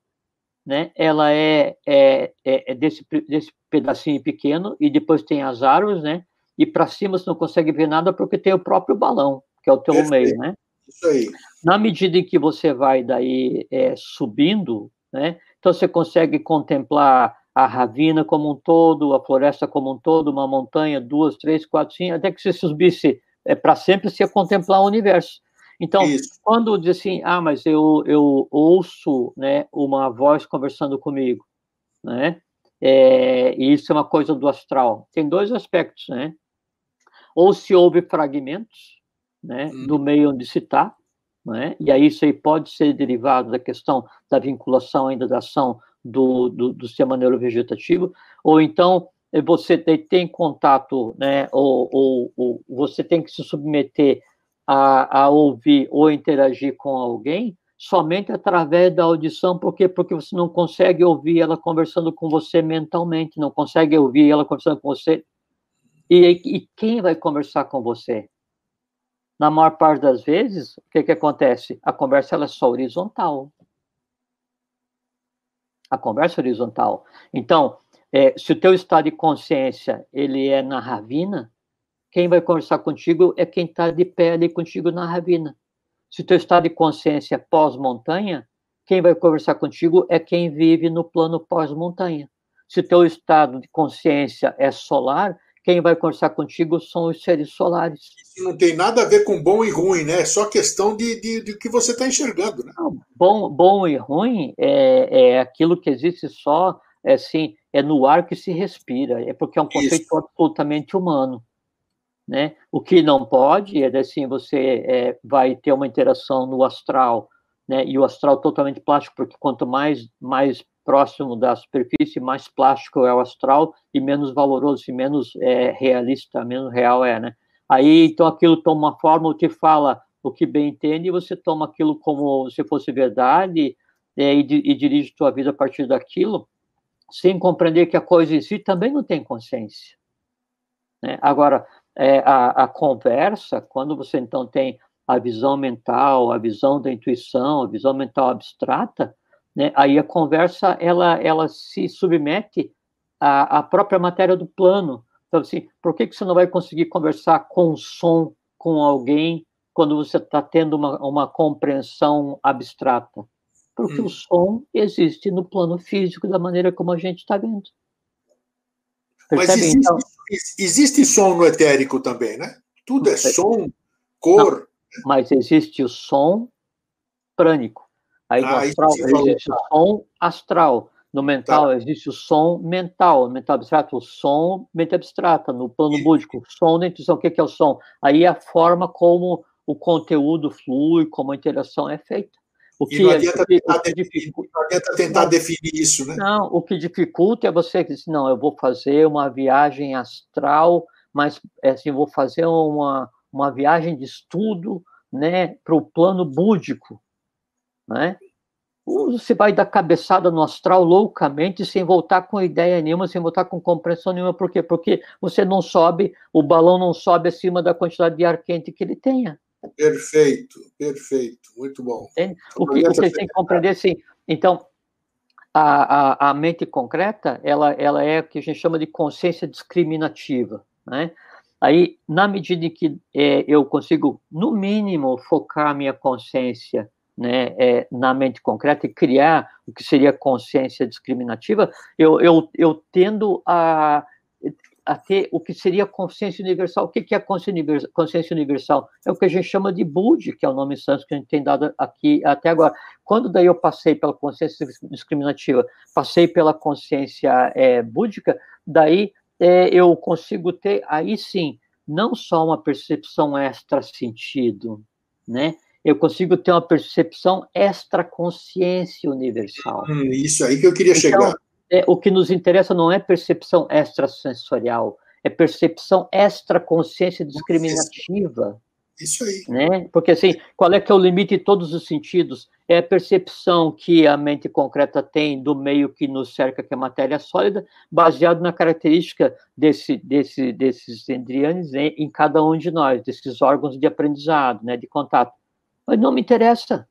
né, ela é, é, é, é desse, desse pedacinho pequeno e depois tem as árvores, né, e para cima você não consegue ver nada porque tem o próprio balão, que é o teu Perfeito. meio, né? Isso aí. Na medida em que você vai daí é, subindo, né, então você consegue contemplar a ravina como um todo, a floresta como um todo, uma montanha, duas, três, quatro, cinco, até que você subisse é, para sempre, você ia contemplar o universo. Então, Isso. quando diz assim, ah, mas eu, eu ouço né, uma voz conversando comigo, né? É, e isso é uma coisa do astral. Tem dois aspectos, né? Ou se houve fragmentos, né, hum. do meio onde se está, né? E aí isso aí pode ser derivado da questão da vinculação ainda da ação do, do, do sistema neurovegetativo, ou então eh, você tem, tem contato, né, ou, ou, ou você tem que se submeter a, a ouvir ou interagir com alguém somente através da audição, porque porque você não consegue ouvir ela conversando com você mentalmente, não consegue ouvir ela conversando com você. E, e quem vai conversar com você? Na maior parte das vezes, o que, que acontece? A conversa ela é só horizontal. A conversa é horizontal. Então, é, se o teu estado de consciência ele é na ravina, quem vai conversar contigo é quem está de pé ali contigo na ravina. Se o teu estado de consciência é pós-montanha, quem vai conversar contigo é quem vive no plano pós-montanha. Se o teu estado de consciência é solar, quem vai conversar contigo são os seres solares. Isso não tem nada a ver com bom e ruim, né? É só questão de, de, de que você está enxergando, né? Não, bom, bom e ruim é, é aquilo que existe só, é, assim, é no ar que se respira. É porque é um conceito Isso. absolutamente humano. Né? O que não pode é assim, você é, vai ter uma interação no astral, né? E o astral totalmente plástico, porque quanto mais mais próximo da superfície, mais plástico é o astral e menos valoroso e menos é, realista, menos real é, né? Aí então aquilo toma uma forma, que fala o que bem entende, e você toma aquilo como se fosse verdade é, e, e dirige sua vida a partir daquilo, sem compreender que a coisa em si também não tem consciência. Né? Agora, é, a, a conversa, quando você então tem a visão mental, a visão da intuição, a visão mental abstrata, né, aí a conversa ela, ela se submete à, à própria matéria do plano. Então, assim, por que, que você não vai conseguir conversar com som com alguém quando você está tendo uma, uma compreensão abstrata? Porque hum. o som existe no plano físico da maneira como a gente está vendo. Mas existe, então? existe som no etérico também, né? Tudo é som, cor. Não, mas existe o som prânico. Aí no ah, astral existe o som astral. No mental tá. existe o som mental. No mental abstrato, o som mente abstrata. No plano búdico, o som da intuição. O que é o som? Aí é a forma como o conteúdo flui, como a interação é feita. O que, e não adianta, tentar, que dificulta, não adianta tentar definir isso, né? Não, o que dificulta é você dizer, não, eu vou fazer uma viagem astral, mas é assim, vou fazer uma, uma viagem de estudo né, para o plano búdico, né? Você vai dar cabeçada no astral loucamente, sem voltar com ideia nenhuma, sem voltar com compreensão nenhuma. Por quê? Porque você não sobe, o balão não sobe acima da quantidade de ar quente que ele tenha. Perfeito, perfeito, muito bom. Entende? O que vocês têm que compreender, assim, então, a, a, a, mente concreta, ela, ela é o que a gente chama de consciência discriminativa, né? Aí, na medida em que é, eu consigo, no mínimo, focar a minha consciência né, é, na mente concreta e criar o que seria consciência discriminativa, eu, eu, eu tendo a, a ter o que seria consciência universal. O que é consciência universal? É o que a gente chama de Budi, que é o nome santo que a gente tem dado aqui até agora. Quando daí eu passei pela consciência discriminativa, passei pela consciência é, búdica, daí é, eu consigo ter, aí sim, não só uma percepção extra-sentido, né? Eu consigo ter uma percepção extra-consciência universal. Hum, isso aí que eu queria então, chegar. É, o que nos interessa não é percepção extrasensorial, é percepção extra-consciência discriminativa. Isso aí. Né? Porque, assim, qual é que é o limite de todos os sentidos? É a percepção que a mente concreta tem do meio que nos cerca, que é matéria sólida, baseado na característica desse, desse, desses endrianes em, em cada um de nós, desses órgãos de aprendizado, né, de contato. Mas não me interessa.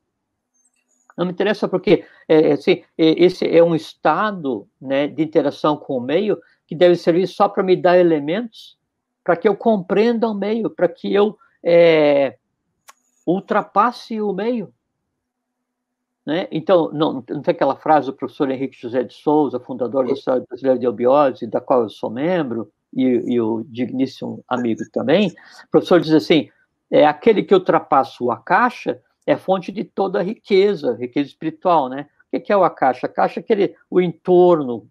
Não me interessa porque é, é assim, é, esse é um estado né, de interação com o meio que deve servir só para me dar elementos para que eu compreenda o meio, para que eu é, ultrapasse o meio. Né? Então, não, não, tem aquela frase do professor Henrique José de Souza, fundador da Sociedade Brasileira de Obiose, da qual eu sou membro, e, e o digníssimo amigo também. O professor diz assim: é aquele que ultrapassa a caixa é fonte de toda a riqueza, riqueza espiritual, né? O que é o caixa? A caixa é aquele, o entorno,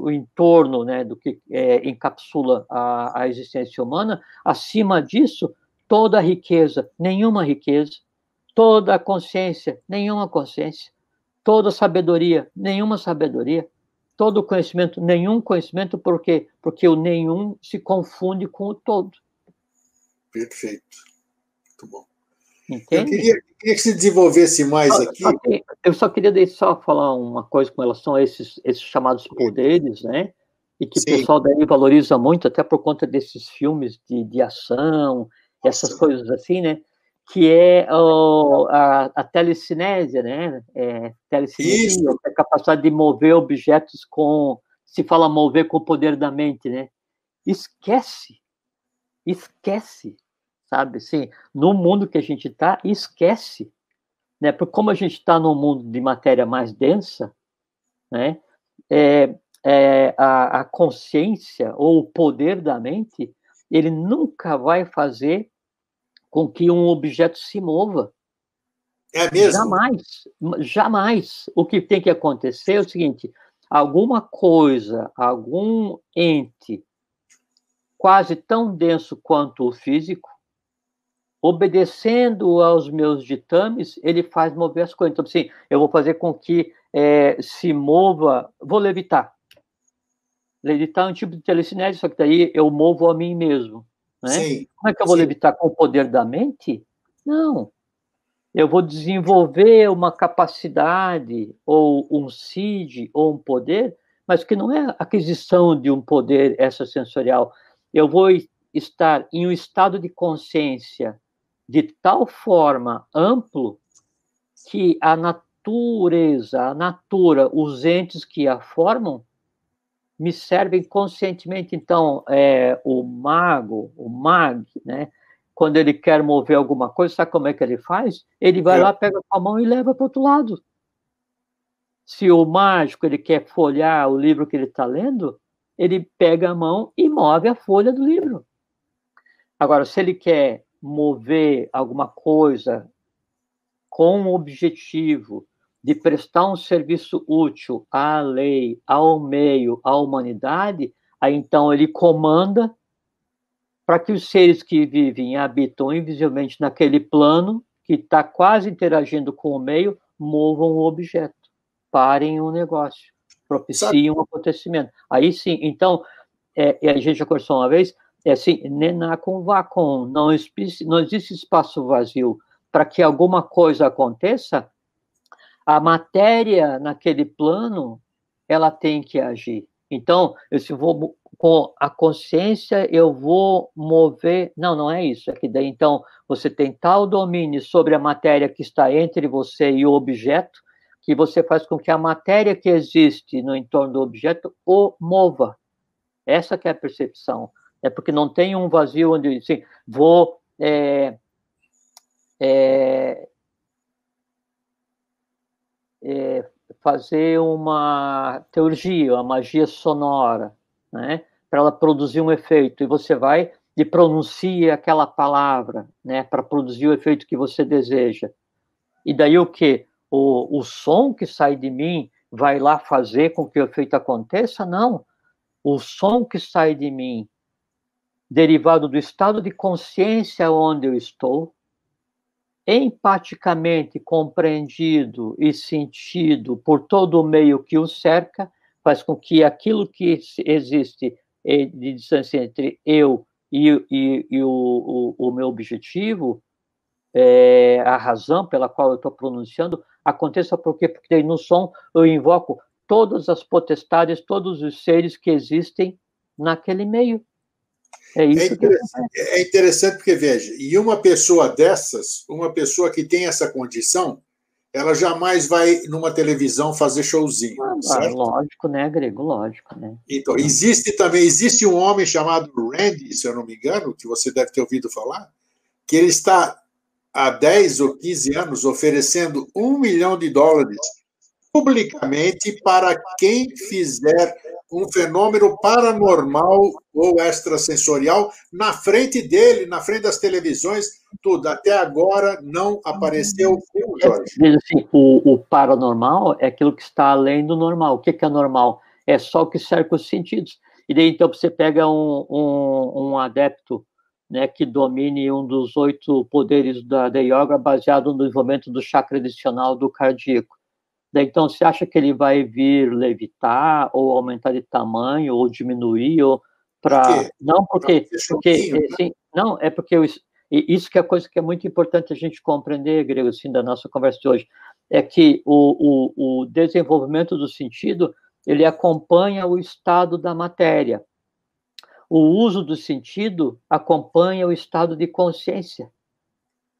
o entorno, né, do que é, encapsula a, a existência humana. Acima disso, toda a riqueza, nenhuma riqueza, toda a consciência, nenhuma consciência, toda a sabedoria, nenhuma sabedoria, todo conhecimento, nenhum conhecimento, por quê? Porque o nenhum se confunde com o todo. Perfeito. Muito bom. Entende? Eu queria, queria, que se desenvolvesse mais eu aqui. Só que, eu só queria só falar uma coisa com relação a esses, esses chamados poderes, né? E que Sim. o pessoal daí valoriza muito, até por conta desses filmes de, de ação, essas coisas assim, né? Que é oh, a, a telecinésia, né? É, telecinesia, a capacidade de mover objetos com. Se fala mover com o poder da mente, né? Esquece. Esquece sabe? Assim, no mundo que a gente está, esquece, né? Porque como a gente está num mundo de matéria mais densa, né? É, é, a, a consciência ou o poder da mente, ele nunca vai fazer com que um objeto se mova. É mesmo? Jamais, jamais. O que tem que acontecer é o seguinte: alguma coisa, algum ente quase tão denso quanto o físico, obedecendo aos meus ditames, ele faz mover as coisas. Então, assim, eu vou fazer com que é, se mova, vou levitar. Levitar é um tipo de telecinese, só que daí eu movo a mim mesmo. Né? Sim, Como é que eu vou sim. levitar com o poder da mente? Não. Eu vou desenvolver uma capacidade, ou um CID, ou um poder, mas que não é aquisição de um poder extrasensorial. Eu vou estar em um estado de consciência de tal forma amplo que a natureza, a natura, os entes que a formam, me servem conscientemente. Então, é, o mago, o mag, né? Quando ele quer mover alguma coisa, sabe como é que ele faz? Ele vai é. lá, pega com a mão e leva para o outro lado. Se o mágico ele quer folhear o livro que ele está lendo, ele pega a mão e move a folha do livro. Agora, se ele quer mover alguma coisa com o objetivo de prestar um serviço útil à lei, ao meio, à humanidade, aí então ele comanda para que os seres que vivem e habitam invisivelmente naquele plano, que está quase interagindo com o meio, movam o objeto, parem o negócio, propiciem um acontecimento. Aí sim, então, é, a gente já conversou uma vez, é assim, nená com vácuo, não, não existe espaço vazio. para que alguma coisa aconteça, a matéria naquele plano ela tem que agir. Então, eu se vou com a consciência eu vou mover. Não, não é isso. É que daí então você tem tal domínio sobre a matéria que está entre você e o objeto que você faz com que a matéria que existe no entorno do objeto o mova. Essa que é a percepção. É porque não tem um vazio onde, assim, vou é, é, é, fazer uma teurgia, uma magia sonora, né? Para ela produzir um efeito. E você vai e pronuncia aquela palavra, né? Para produzir o efeito que você deseja. E daí o que? O, o som que sai de mim vai lá fazer com que o efeito aconteça? Não. O som que sai de mim, derivado do estado de consciência onde eu estou, empaticamente compreendido e sentido por todo o meio que o cerca, faz com que aquilo que existe de distância entre eu e, e, e o, o, o, meu objetivo, é, a razão pela qual eu estou pronunciando, aconteça por quê? Porque no som eu invoco todas as potestades, todos os seres que existem naquele meio. É, isso é, interessante, que... é interessante porque, veja, e uma pessoa dessas, uma pessoa que tem essa condição, ela jamais vai numa televisão fazer showzinho. Ah, certo? Lógico, né, Grego? Lógico, né? Então, existe também, existe um homem chamado Randy, se eu não me engano, que você deve ter ouvido falar, que ele está há 10 ou 15 anos oferecendo um milhão de dólares publicamente para quem fizer um fenômeno paranormal ou extrasensorial na frente dele, na frente das televisões, tudo. Até agora não apareceu o Jorge. Assim, o, o, paranormal é aquilo que está além do normal. O que, que é normal? É só o que cerca os sentidos. E daí, então, você pega um, um, um adepto né, que domine um dos oito poderes da, da yoga baseado no desenvolvimento do chakra adicional do cardíaco. Então, você acha que ele vai vir levitar, ou aumentar de tamanho, ou diminuir, ou para. Não, porque. porque né? assim, não, é porque eu, isso que é a coisa que é muito importante a gente compreender, Grego, assim, da nossa conversa de hoje, é que o, o, o desenvolvimento do sentido ele acompanha o estado da matéria. O uso do sentido acompanha o estado de consciência.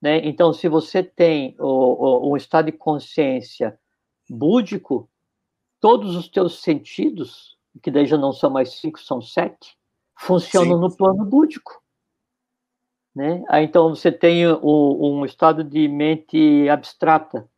Né? Então, se você tem o, o, um estado de consciência búdico, todos os teus sentidos, que daí já não são mais cinco, são sete, funcionam Sim. no plano búdico. Né? Aí, então, você tem o, um estado de mente abstrata.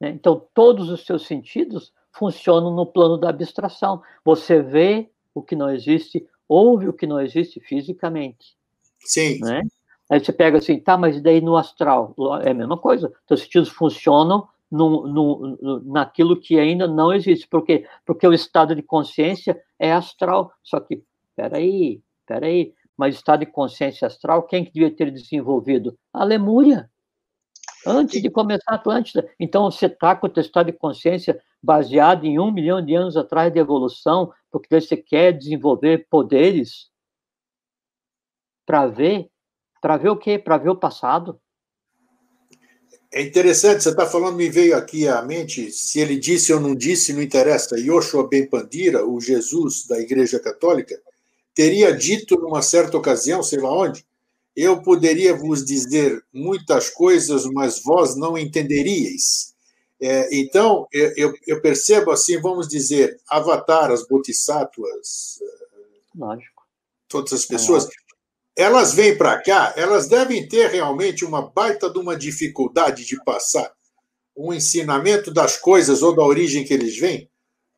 Né? Então, todos os seus sentidos funcionam no plano da abstração. Você vê o que não existe, ouve o que não existe fisicamente. Sim. Né? Aí você pega assim, tá, mas daí no astral? É a mesma coisa. Seus sentidos funcionam no, no, naquilo que ainda não existe. Por quê? Porque o estado de consciência é astral. Só que, peraí, peraí, mas estado de consciência astral, quem que devia ter desenvolvido? A Lemúria. Antes de começar a Atlântida. Então, você está com o estado de consciência baseado em um milhão de anos atrás de evolução, porque você quer desenvolver poderes para ver, para ver o quê? Para ver o passado. É interessante, você está falando, me veio aqui à mente, se ele disse ou não disse, não interessa. Yoshua Ben Pandira, o Jesus da Igreja Católica, teria dito numa certa ocasião, sei lá onde, eu poderia vos dizer muitas coisas, mas vós não entenderíeis. É, então, eu, eu, percebo assim, vamos dizer, Avatar, as Bodhisattvas, Lógico. todas as pessoas, elas vêm para cá, elas devem ter realmente uma baita de uma dificuldade de passar um ensinamento das coisas ou da origem que eles vêm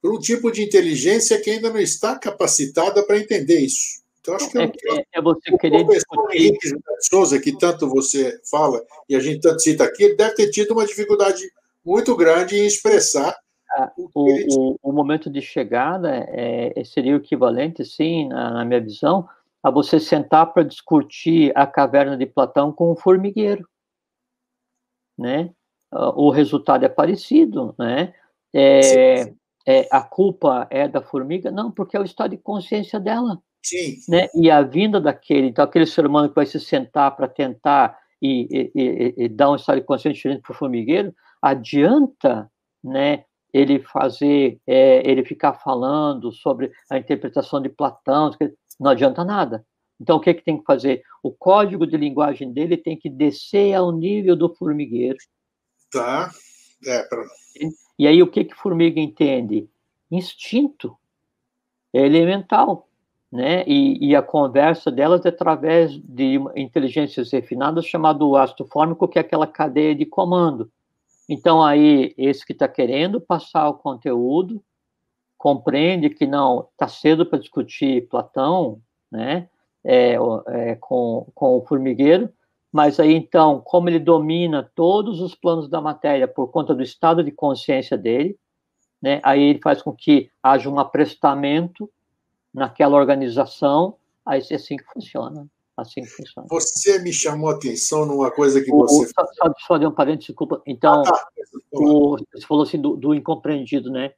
por um tipo de inteligência que ainda não está capacitada para entender isso. Então, acho que é, é, é você o querer professor Henrique Souza, que tanto você fala e a gente tanto cita aqui, deve ter tido uma dificuldade muito grande em expressar ah, o, o, o, momento de chegada é, seria o equivalente, sim, na, na minha visão, a você sentar para discutir a caverna de Platão com o formigueiro, né? Ah, o resultado é parecido, né? É, sim, sim. É, a culpa é da formiga? Não, porque é o estado de consciência dela. Sim. Né? E a vinda daquele, então aquele ser humano que vai se sentar para tentar e, e, e dá um estado de consciência diferente para o formigueiro, adianta, né, ele fazer, é, ele ficar falando sobre a interpretação de Platão, não adianta nada. Então, o que, é que tem que fazer? O código de linguagem dele tem que descer ao nível do formigueiro. Tá. É, pra... E aí, o que, que formiga entende? Instinto. É elemental. Né? E, e, a conversa delas é através de inteligências refinadas chamado ácido fórmico, que é aquela cadeia de comando. Então, aí, esse que está querendo passar o conteúdo compreende que não está cedo para discutir Platão, né, é, é, com, com o formigueiro, mas aí, então, como ele domina todos os planos da matéria por conta do estado de consciência dele, né, aí ele faz com que haja um aprestamento naquela organização, aí é assim que funciona. Assim que funciona. Você me chamou a atenção numa coisa que você. O, só, só, só um parênteses, desculpa. Então, ah, tá. o, você falou assim do, do incompreendido, né?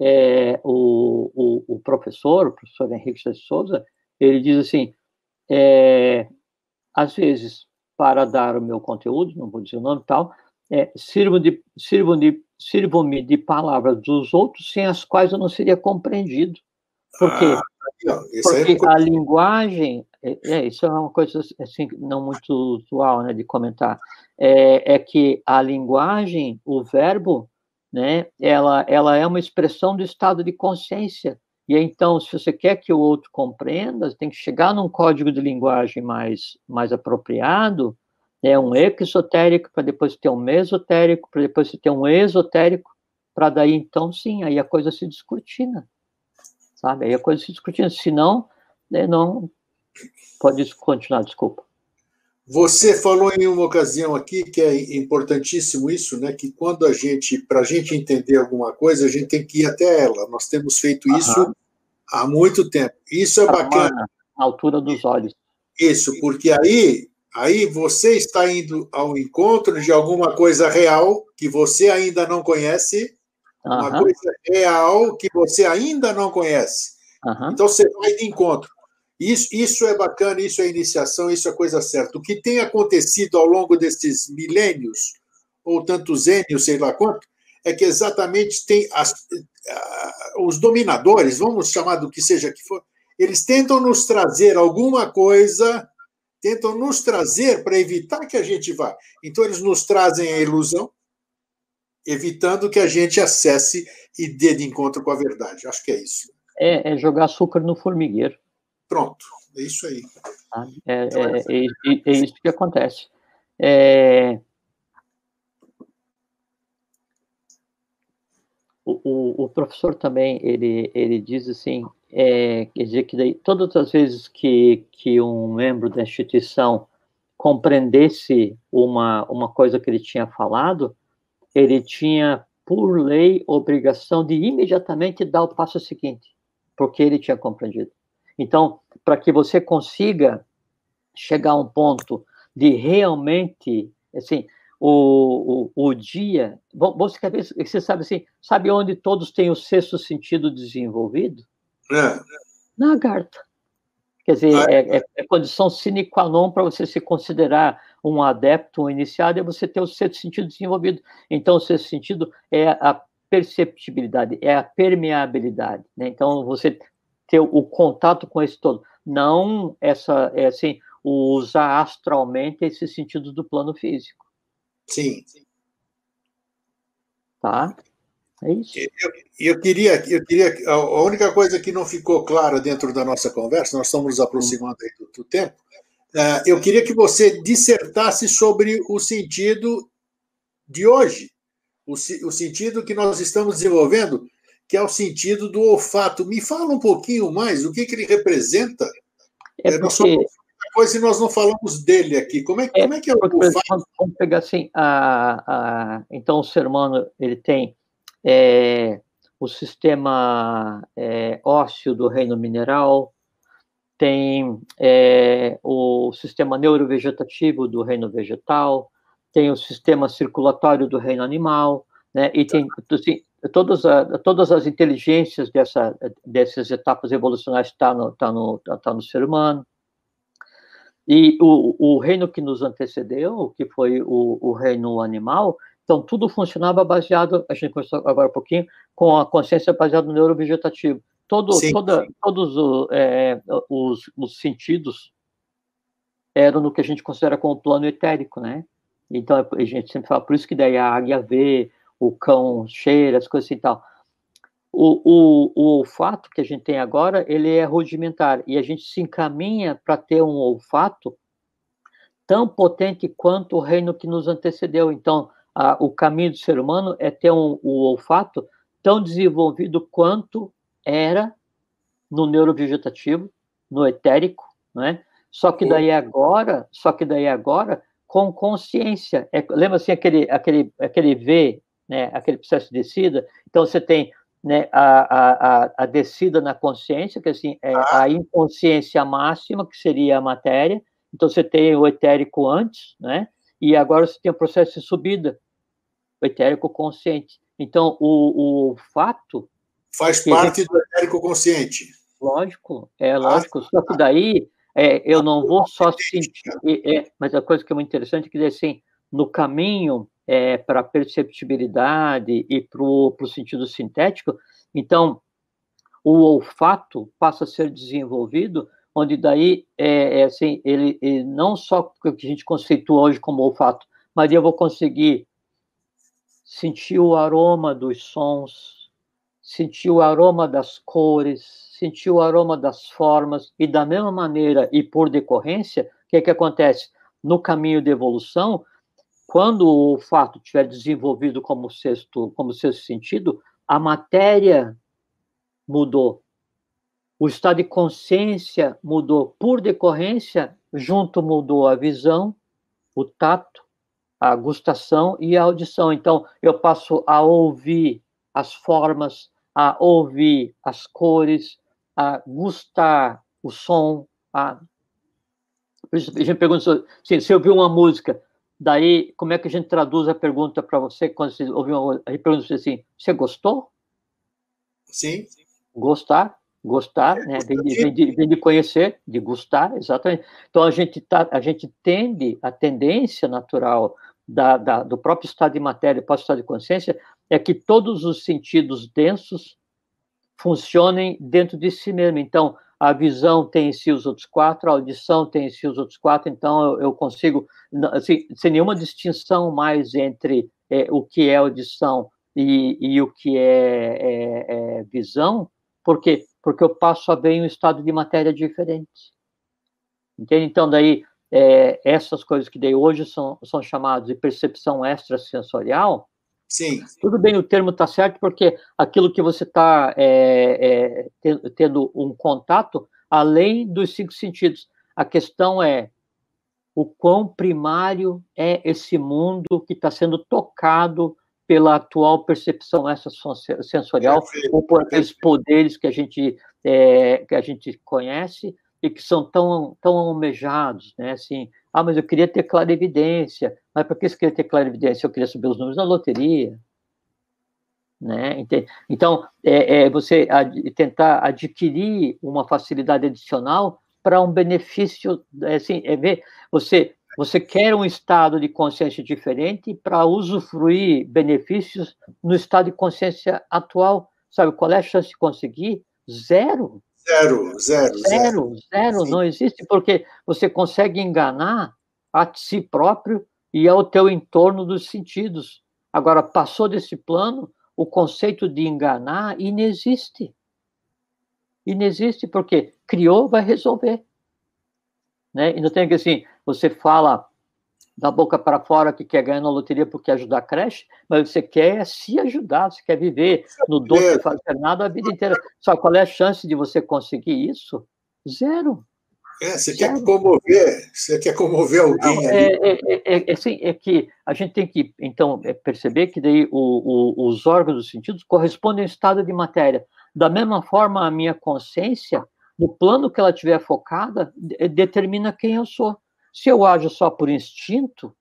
É, o, o, o, professor, o professor Henrique de Souza, ele diz assim: é, às vezes, para dar o meu conteúdo, não vou dizer o nome e tal, é, sirvo de, sirvo de, sirvo-me de palavras dos outros sem as quais eu não seria compreendido. Porque, ah, porque é a linguagem, é, é, isso é uma coisa assim, não muito usual né, de comentar, é, é que a linguagem, o verbo, né, ela, ela é uma expressão do estado de consciência. E então, se você quer que o outro compreenda, tem que chegar num código de linguagem mais, mais apropriado, é um exotérico, para depois ter um mesotérico, para depois ter um esotérico, para daí então sim, aí a coisa se descortina sabe? Aí a coisa se discutindo, senão, né, não pode continuar, desculpa. Você falou em uma ocasião aqui que é importantíssimo isso, né? Que quando a gente, para a gente entender alguma coisa, a gente tem que ir até ela. Nós temos feito isso há muito tempo. Isso é tá bacana. Na altura dos olhos. Isso, porque aí, aí você está indo ao encontro de alguma coisa real que você ainda não conhece uma uhum. coisa real que você ainda não conhece. Uhum. Então você vai de encontro. Isso, isso é bacana, isso é iniciação, isso é coisa certa. O que tem acontecido ao longo desses milênios, ou tantos anos, sei lá quanto, é que exatamente tem as, os dominadores, vamos chamar do que seja que for, eles tentam nos trazer alguma coisa, tentam nos trazer para evitar que a gente vá. Então, eles nos trazem a ilusão, evitando que a gente acesse e dê de encontro com a verdade. Acho que é isso. É, é jogar açúcar no formigueiro. Pronto, é isso aí. Tá? É, então, é, é, é, isso que acontece. É... O, o, o, professor também ele, ele diz assim, quer dizer que daí, todas as vezes que, que um membro da instituição compreendesse uma, uma coisa que ele tinha falado, ele tinha, por lei, obrigação de imediatamente dar o passo seguinte, porque ele tinha compreendido. Então, para que você consiga chegar a um ponto de realmente, assim, o, o, o dia. Você, quer ver, você sabe assim, sabe onde todos têm o sexto sentido desenvolvido? É. Na lagarta. Quer dizer, ah, é, é, é condição sine qua non para você se considerar um adepto, um iniciado, é você ter o sexto sentido desenvolvido. Então, o sexto sentido é a perceptibilidade, é a permeabilidade. Né? Então, você ter o contato com esse todo. Não essa, é assim, usar astralmente esse sentido do plano físico. Sim. Tá? É isso. Eu, eu, queria, eu queria. A única coisa que não ficou clara dentro da nossa conversa, nós estamos nos aproximando do, do tempo, é, eu queria que você dissertasse sobre o sentido de hoje, o, o sentido que nós estamos desenvolvendo, que é o sentido do olfato. Me fala um pouquinho mais o que, que ele representa. É, é porque... Nós e nós não falamos dele aqui. Como é, é, como é que é o olfato? Vamos pegar assim, a, a, então o ser humano ele tem é, o sistema é, ósseo do reino mineral, tem é, o sistema neurovegetativo do reino vegetal, tem o sistema circulatório do reino animal, né, e tem assim, todas, a, todas as inteligências dessa, dessas etapas evolucionais estão tá no, tá no, tá no ser humano. E o, o reino que nos antecedeu, que foi o, o reino animal, então tudo funcionava baseado, a gente começou agora um pouquinho, com a consciência baseada no neurovegetativo. Todo, toda, todos é, os, os sentidos eram no que a gente considera como plano etérico, né? Então, a gente sempre fala, por isso que daí a águia vê, o cão cheira, as coisas assim e tal. O, o, o olfato que a gente tem agora, ele é rudimentar, e a gente se encaminha para ter um olfato tão potente quanto o reino que nos antecedeu. Então, a, o caminho do ser humano é ter um, o olfato tão desenvolvido quanto era no neurovegetativo, no etérico, né? Só que daí agora, só que daí agora com consciência. É, lembra assim aquele aquele aquele V, né? Aquele processo de descida. Então você tem né, a, a, a descida na consciência, que assim é ah. a inconsciência máxima, que seria a matéria. Então você tem o etérico antes, né? E agora você tem o processo de subida, o etérico consciente. Então o, o fato faz parte gente... do etérico consciente. Lógico, é ah, lógico. Só que daí é, eu não vou só sentir, é, mas a coisa que é muito interessante é que, assim, no caminho é, para a perceptibilidade e para o sentido sintético, então, o olfato passa a ser desenvolvido, onde daí, é, é assim, ele, ele, não só o que a gente conceitua hoje como olfato, mas eu vou conseguir sentir o aroma dos sons, sentir o aroma das cores, sentir o aroma das formas, e da mesma maneira e por decorrência, o que, é que acontece? No caminho de evolução, quando o olfato tiver desenvolvido como sexto, como sexto sentido, a matéria mudou. O estado de consciência mudou. Por decorrência, junto mudou a visão, o tato, a gustação e a audição. Então, eu passo a ouvir as formas, a ouvir as cores, a gustar o som, a... a gente pergunta assim, se ouviu uma música, daí como é que a gente traduz a pergunta para você quando você ouviu uma a gente pergunta assim, você gostou? Sim. Gostar, gostar, é, né? Vem de, vem, de, vem de, conhecer, de gustar, exatamente. Então a gente tá, a gente tende, a tendência natural da, da, do próprio estado de matéria, do próprio estado de consciência, é que todos os sentidos densos funcionem dentro de si mesmo. Então, a visão tem em si os outros quatro, a audição tem em si os outros quatro, então eu, consigo, assim, sem nenhuma distinção mais entre é, o que é audição e, e o que é, é, é, visão, por quê? Porque eu passo a ver em um estado de matéria diferente. Entende? Então, daí, é, essas coisas que daí hoje são, são chamadas de percepção extrasensorial, Sim. Tudo bem, o termo está certo, porque aquilo que você está é, é, tendo um contato além dos cinco sentidos. A questão é o quão primário é esse mundo que está sendo tocado pela atual percepção sensorial ou por aqueles poderes que a gente é, que a gente conhece e que são tão tão almejados, né? Assim, ah, mas eu queria ter clarividência. Mas por que você queria ter clarividência? Eu queria saber os números da loteria. Né? Então, é, é você ad, tentar adquirir uma facilidade adicional para um benefício, é assim, é ver, você, você quer um estado de consciência diferente para usufruir benefícios no estado de consciência atual. Sabe qual é a chance de conseguir? Zero. Zero, zero, zero. Zero, não existe, porque você consegue enganar a si próprio e ao teu entorno dos sentidos. Agora, passou desse plano, o conceito de enganar inexiste. Inexiste, porque criou, vai resolver. Né? E não tem que assim, você fala da boca para fora que quer ganhar na loteria porque ajudar a creche, mas você quer se ajudar, você quer viver no doce de fazer nada a vida inteira. Só qual é a chance de você conseguir isso? Zero. É, você Zero. quer comover, você quer comover alguém Não, é, é, é, é, assim, é que a gente tem que, então, é perceber que daí o, o, os órgãos dos sentidos correspondem ao estado de matéria. Da mesma forma, a minha consciência, no plano que ela tiver focada, determina quem eu sou. Se eu ajo só por instinto,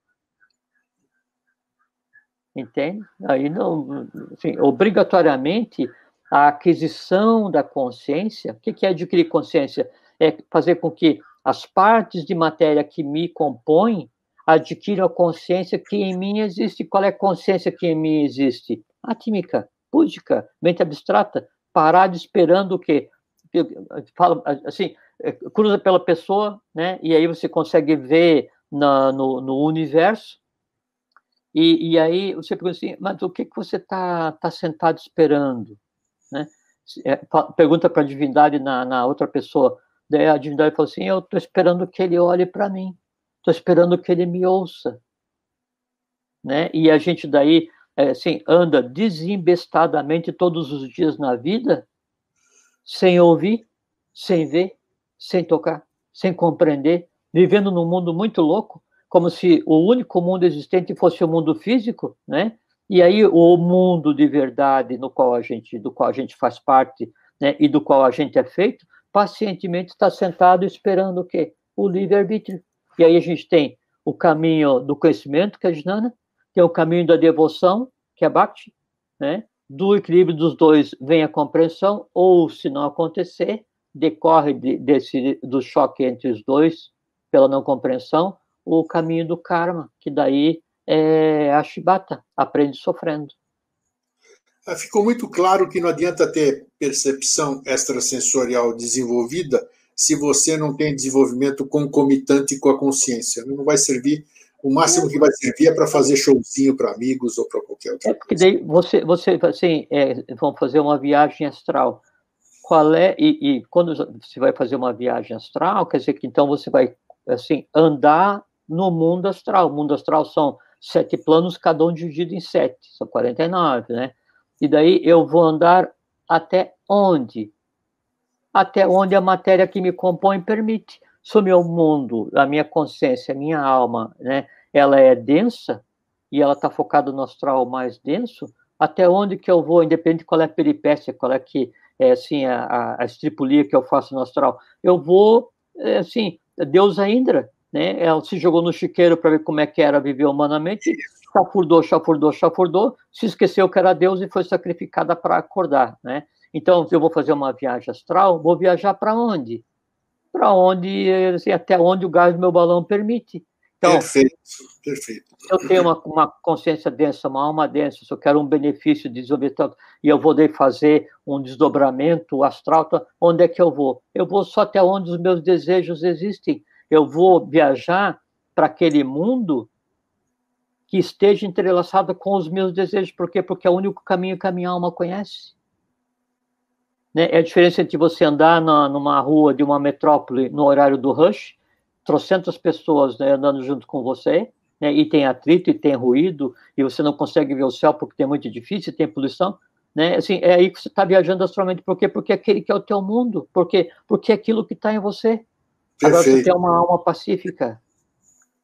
entende? Aí não, assim, obrigatoriamente a aquisição da consciência. O que é adquirir consciência? É fazer com que as partes de matéria que me compõem adquiro a consciência que em mim existe. Qual é a consciência que em mim existe? Atímica, púdica, mente abstrata, parado esperando o quê? Fala assim, é, cruza pela pessoa, né? E aí você consegue ver na, no, no universo. E, e aí você pergunta assim, mas o que, que você está tá sentado esperando? Né? É, pergunta para a divindade na, na outra pessoa. Daí a divindade fala assim, eu estou esperando que ele olhe para mim. Estou esperando que ele me ouça. Né? E a gente daí é, assim, anda desembestadamente todos os dias na vida, sem ouvir, sem ver, sem tocar, sem compreender, vivendo num mundo muito louco, como se o único mundo existente fosse o mundo físico, né? E aí o mundo de verdade no qual a gente, do qual a gente faz parte, né, e do qual a gente é feito, pacientemente está sentado esperando o quê? O livre-arbítrio. E aí a gente tem o caminho do conhecimento, que é a Jnana, tem o caminho da devoção, que é Bhakti, né? Do equilíbrio dos dois vem a compreensão, ou se não acontecer, decorre de, desse, do choque entre os dois, pela não compreensão, o caminho do karma, que daí é a Shibata, aprende sofrendo. Ah, ficou muito claro que não adianta ter percepção extrasensorial desenvolvida se você não tem desenvolvimento concomitante com a consciência. Não vai servir. O máximo que vai servir é para fazer showzinho para amigos ou para qualquer outra é porque daí você, você assim, é, vão fazer uma viagem astral. Qual é e, e quando você vai fazer uma viagem astral, quer dizer que então você vai assim andar no mundo astral. O mundo astral são sete planos, cada um dividido em sete, são 49, né? E daí eu vou andar até onde? até onde a matéria que me compõe permite. Se o meu mundo, a minha consciência, a minha alma, né, ela é densa e ela está focada no astral mais denso, até onde que eu vou, independente de qual é a peripécia, qual é que é assim a, a estripulia que eu faço no astral, eu vou é, assim, Deus ainda, né? Ela se jogou no chiqueiro para ver como é que era viver humanamente, chafurdou, chafurdou, chafurdou, se esqueceu que era Deus e foi sacrificada para acordar, né? Então, eu vou fazer uma viagem astral, vou viajar para onde? Para onde, assim, até onde o gás do meu balão permite. Então, perfeito, perfeito. Eu tenho uma, uma consciência densa, uma alma densa, se eu quero um benefício de desenvolvimento e eu vou fazer um desdobramento astral, então, onde é que eu vou? Eu vou só até onde os meus desejos existem. Eu vou viajar para aquele mundo que esteja entrelaçado com os meus desejos. Por quê? Porque é o único caminho que a minha alma conhece. Né? É a diferença entre você andar na, numa rua de uma metrópole no horário do rush, trocentas pessoas né, andando junto com você, né, e tem atrito, e tem ruído, e você não consegue ver o céu porque tem muito difícil, tem poluição, né? Assim, é aí que você está viajando astralmente. Por quê? Porque é aquele que é o teu mundo. Por quê? Porque é aquilo que está em você. Perfeito. Agora você tem uma alma pacífica.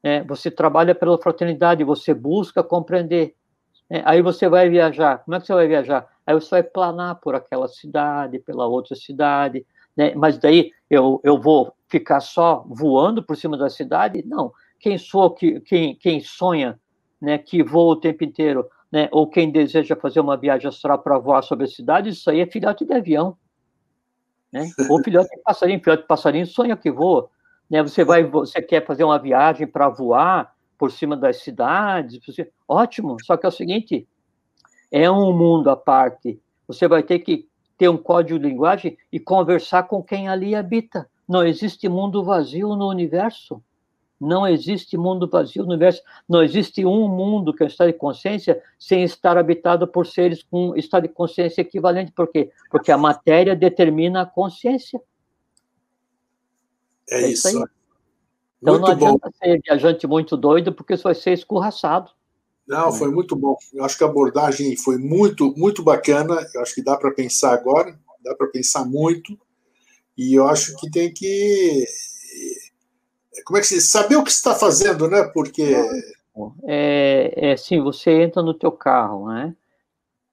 Né? Você trabalha pela fraternidade, você busca compreender. Né? Aí você vai viajar. Como é que você vai viajar? aí você vai planar por aquela cidade, pela outra cidade, né? Mas daí eu, eu vou ficar só voando por cima da cidade? Não. Quem sou que quem, quem sonha, né, que voa o tempo inteiro, né, ou quem deseja fazer uma viagem astral para voar sobre a cidade, isso aí é filhote de avião, né? Ou filhote de passarinho, filhote de passarinho sonha que voa, né? Você vai, você quer fazer uma viagem para voar por cima das cidades, ótimo. Só que é o seguinte, é um mundo à parte. Você vai ter que ter um código de linguagem e conversar com quem ali habita. Não existe mundo vazio no universo. Não existe mundo vazio no universo. Não existe um mundo que é um estado de consciência sem estar habitado por seres com estado de consciência equivalente. Por quê? Porque a matéria determina a consciência. É, é isso. isso então muito não adianta bom. ser viajante muito doido, porque você vai ser escorraçado. Não, foi muito bom. Eu acho que a abordagem foi muito, muito bacana. Eu acho que dá para pensar agora, dá para pensar muito. E eu acho que tem que. Como é que se saber o que está fazendo, né? Porque é, é sim, você entra no teu carro, né?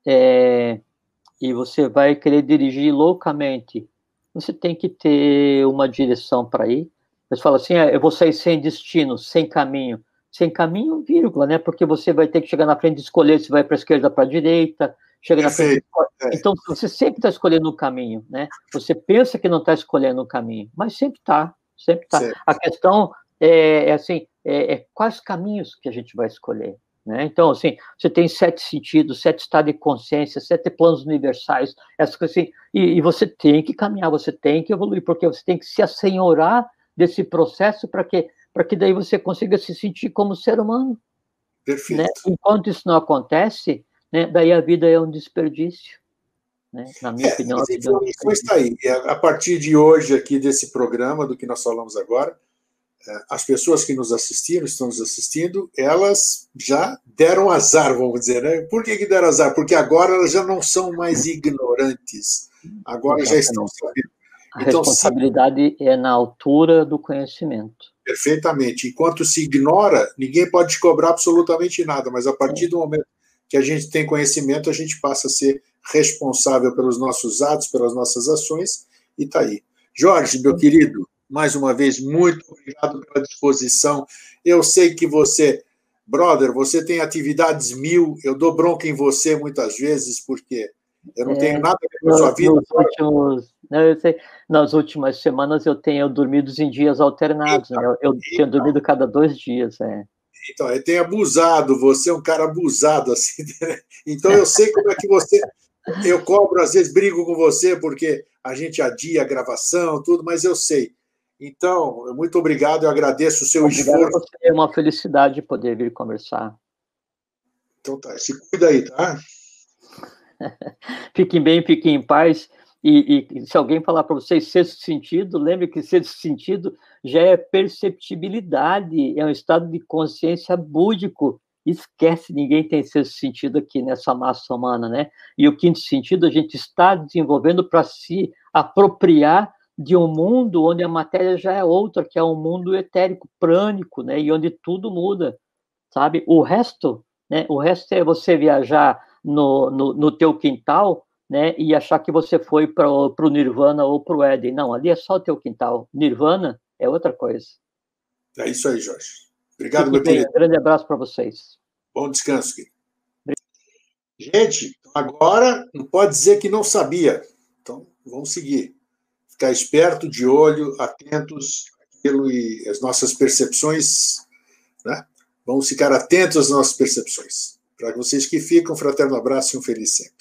É, e você vai querer dirigir loucamente. Você tem que ter uma direção para ir. Você fala assim, ah, eu vou sair sem destino, sem caminho sem caminho, vírgula, né? Porque você vai ter que chegar na frente e escolher se vai para a esquerda ou para a direita, chega na frente. É. Então, você sempre está escolhendo o caminho, né? Você pensa que não está escolhendo o caminho, mas sempre está, Sempre está. A questão é, é assim, é, é, quais caminhos que a gente vai escolher. Né? Então, assim, você tem sete sentidos, sete estados de consciência, sete planos universais, essas coisas assim, e, e você tem que caminhar, você tem que evoluir, porque você tem que se assenhorar desse processo para que, que daí você consiga se sentir como ser humano. Perfeito. Né? Enquanto isso não acontece, né, daí a vida é um desperdício. Né? Na minha é, opinião. A informação está aí. A partir de hoje, aqui desse programa, do que nós falamos agora, é, as pessoas que nos assistiram, estão nos assistindo, elas já deram azar, vamos dizer, né? Por que, que deram azar? Porque agora elas já não são mais ignorantes, agora Exatamente. já estão sabendo. A então, responsabilidade se... é na altura do conhecimento. Perfeitamente. Enquanto se ignora, ninguém pode te cobrar absolutamente nada, mas a partir do momento que a gente tem conhecimento, a gente passa a ser responsável pelos nossos atos, pelas nossas ações, e está aí. Jorge, meu querido, mais uma vez, muito obrigado pela disposição. Eu sei que você, brother, você tem atividades mil, eu dou bronca em você muitas vezes, porque eu não é, tenho nada a ver com a sua vida. Últimos, não, eu sei, nas últimas semanas eu tenho dormido em dias alternados, então, né? eu, eu então, tinha dormido cada dois dias. É. Então, eu tenho abusado, você é um cara abusado, assim, né? então eu sei como é que você. Eu cobro, às vezes brigo com você, porque a gente adia a gravação, tudo, mas eu sei. Então, muito obrigado, eu agradeço o seu obrigado esforço. É uma felicidade poder vir conversar. Então tá, se cuida aí, tá? fiquem bem, fiquem em paz. E, e se alguém falar para vocês sexto sentido, lembre que sexto sentido já é perceptibilidade, é um estado de consciência búdico. Esquece, ninguém tem sexto sentido aqui nessa massa humana, né? E o quinto sentido a gente está desenvolvendo para se apropriar de um mundo onde a matéria já é outra, que é um mundo etérico, prânico, né? E onde tudo muda, sabe? O resto, né? O resto é você viajar no, no, no teu quintal, né? E achar que você foi para o Nirvana ou para o Éden. Não, ali é só o teu quintal. Nirvana é outra coisa. É isso aí, Jorge. Obrigado, meu querido. Um grande abraço para vocês. Bom descanso, querido. Gente, agora não pode dizer que não sabia. Então, vamos seguir ficar esperto, de olho, atentos àquilo e as nossas percepções, né? Vamos ficar atentos às nossas percepções. Para vocês que ficam, fraterno abraço e um feliz sempre.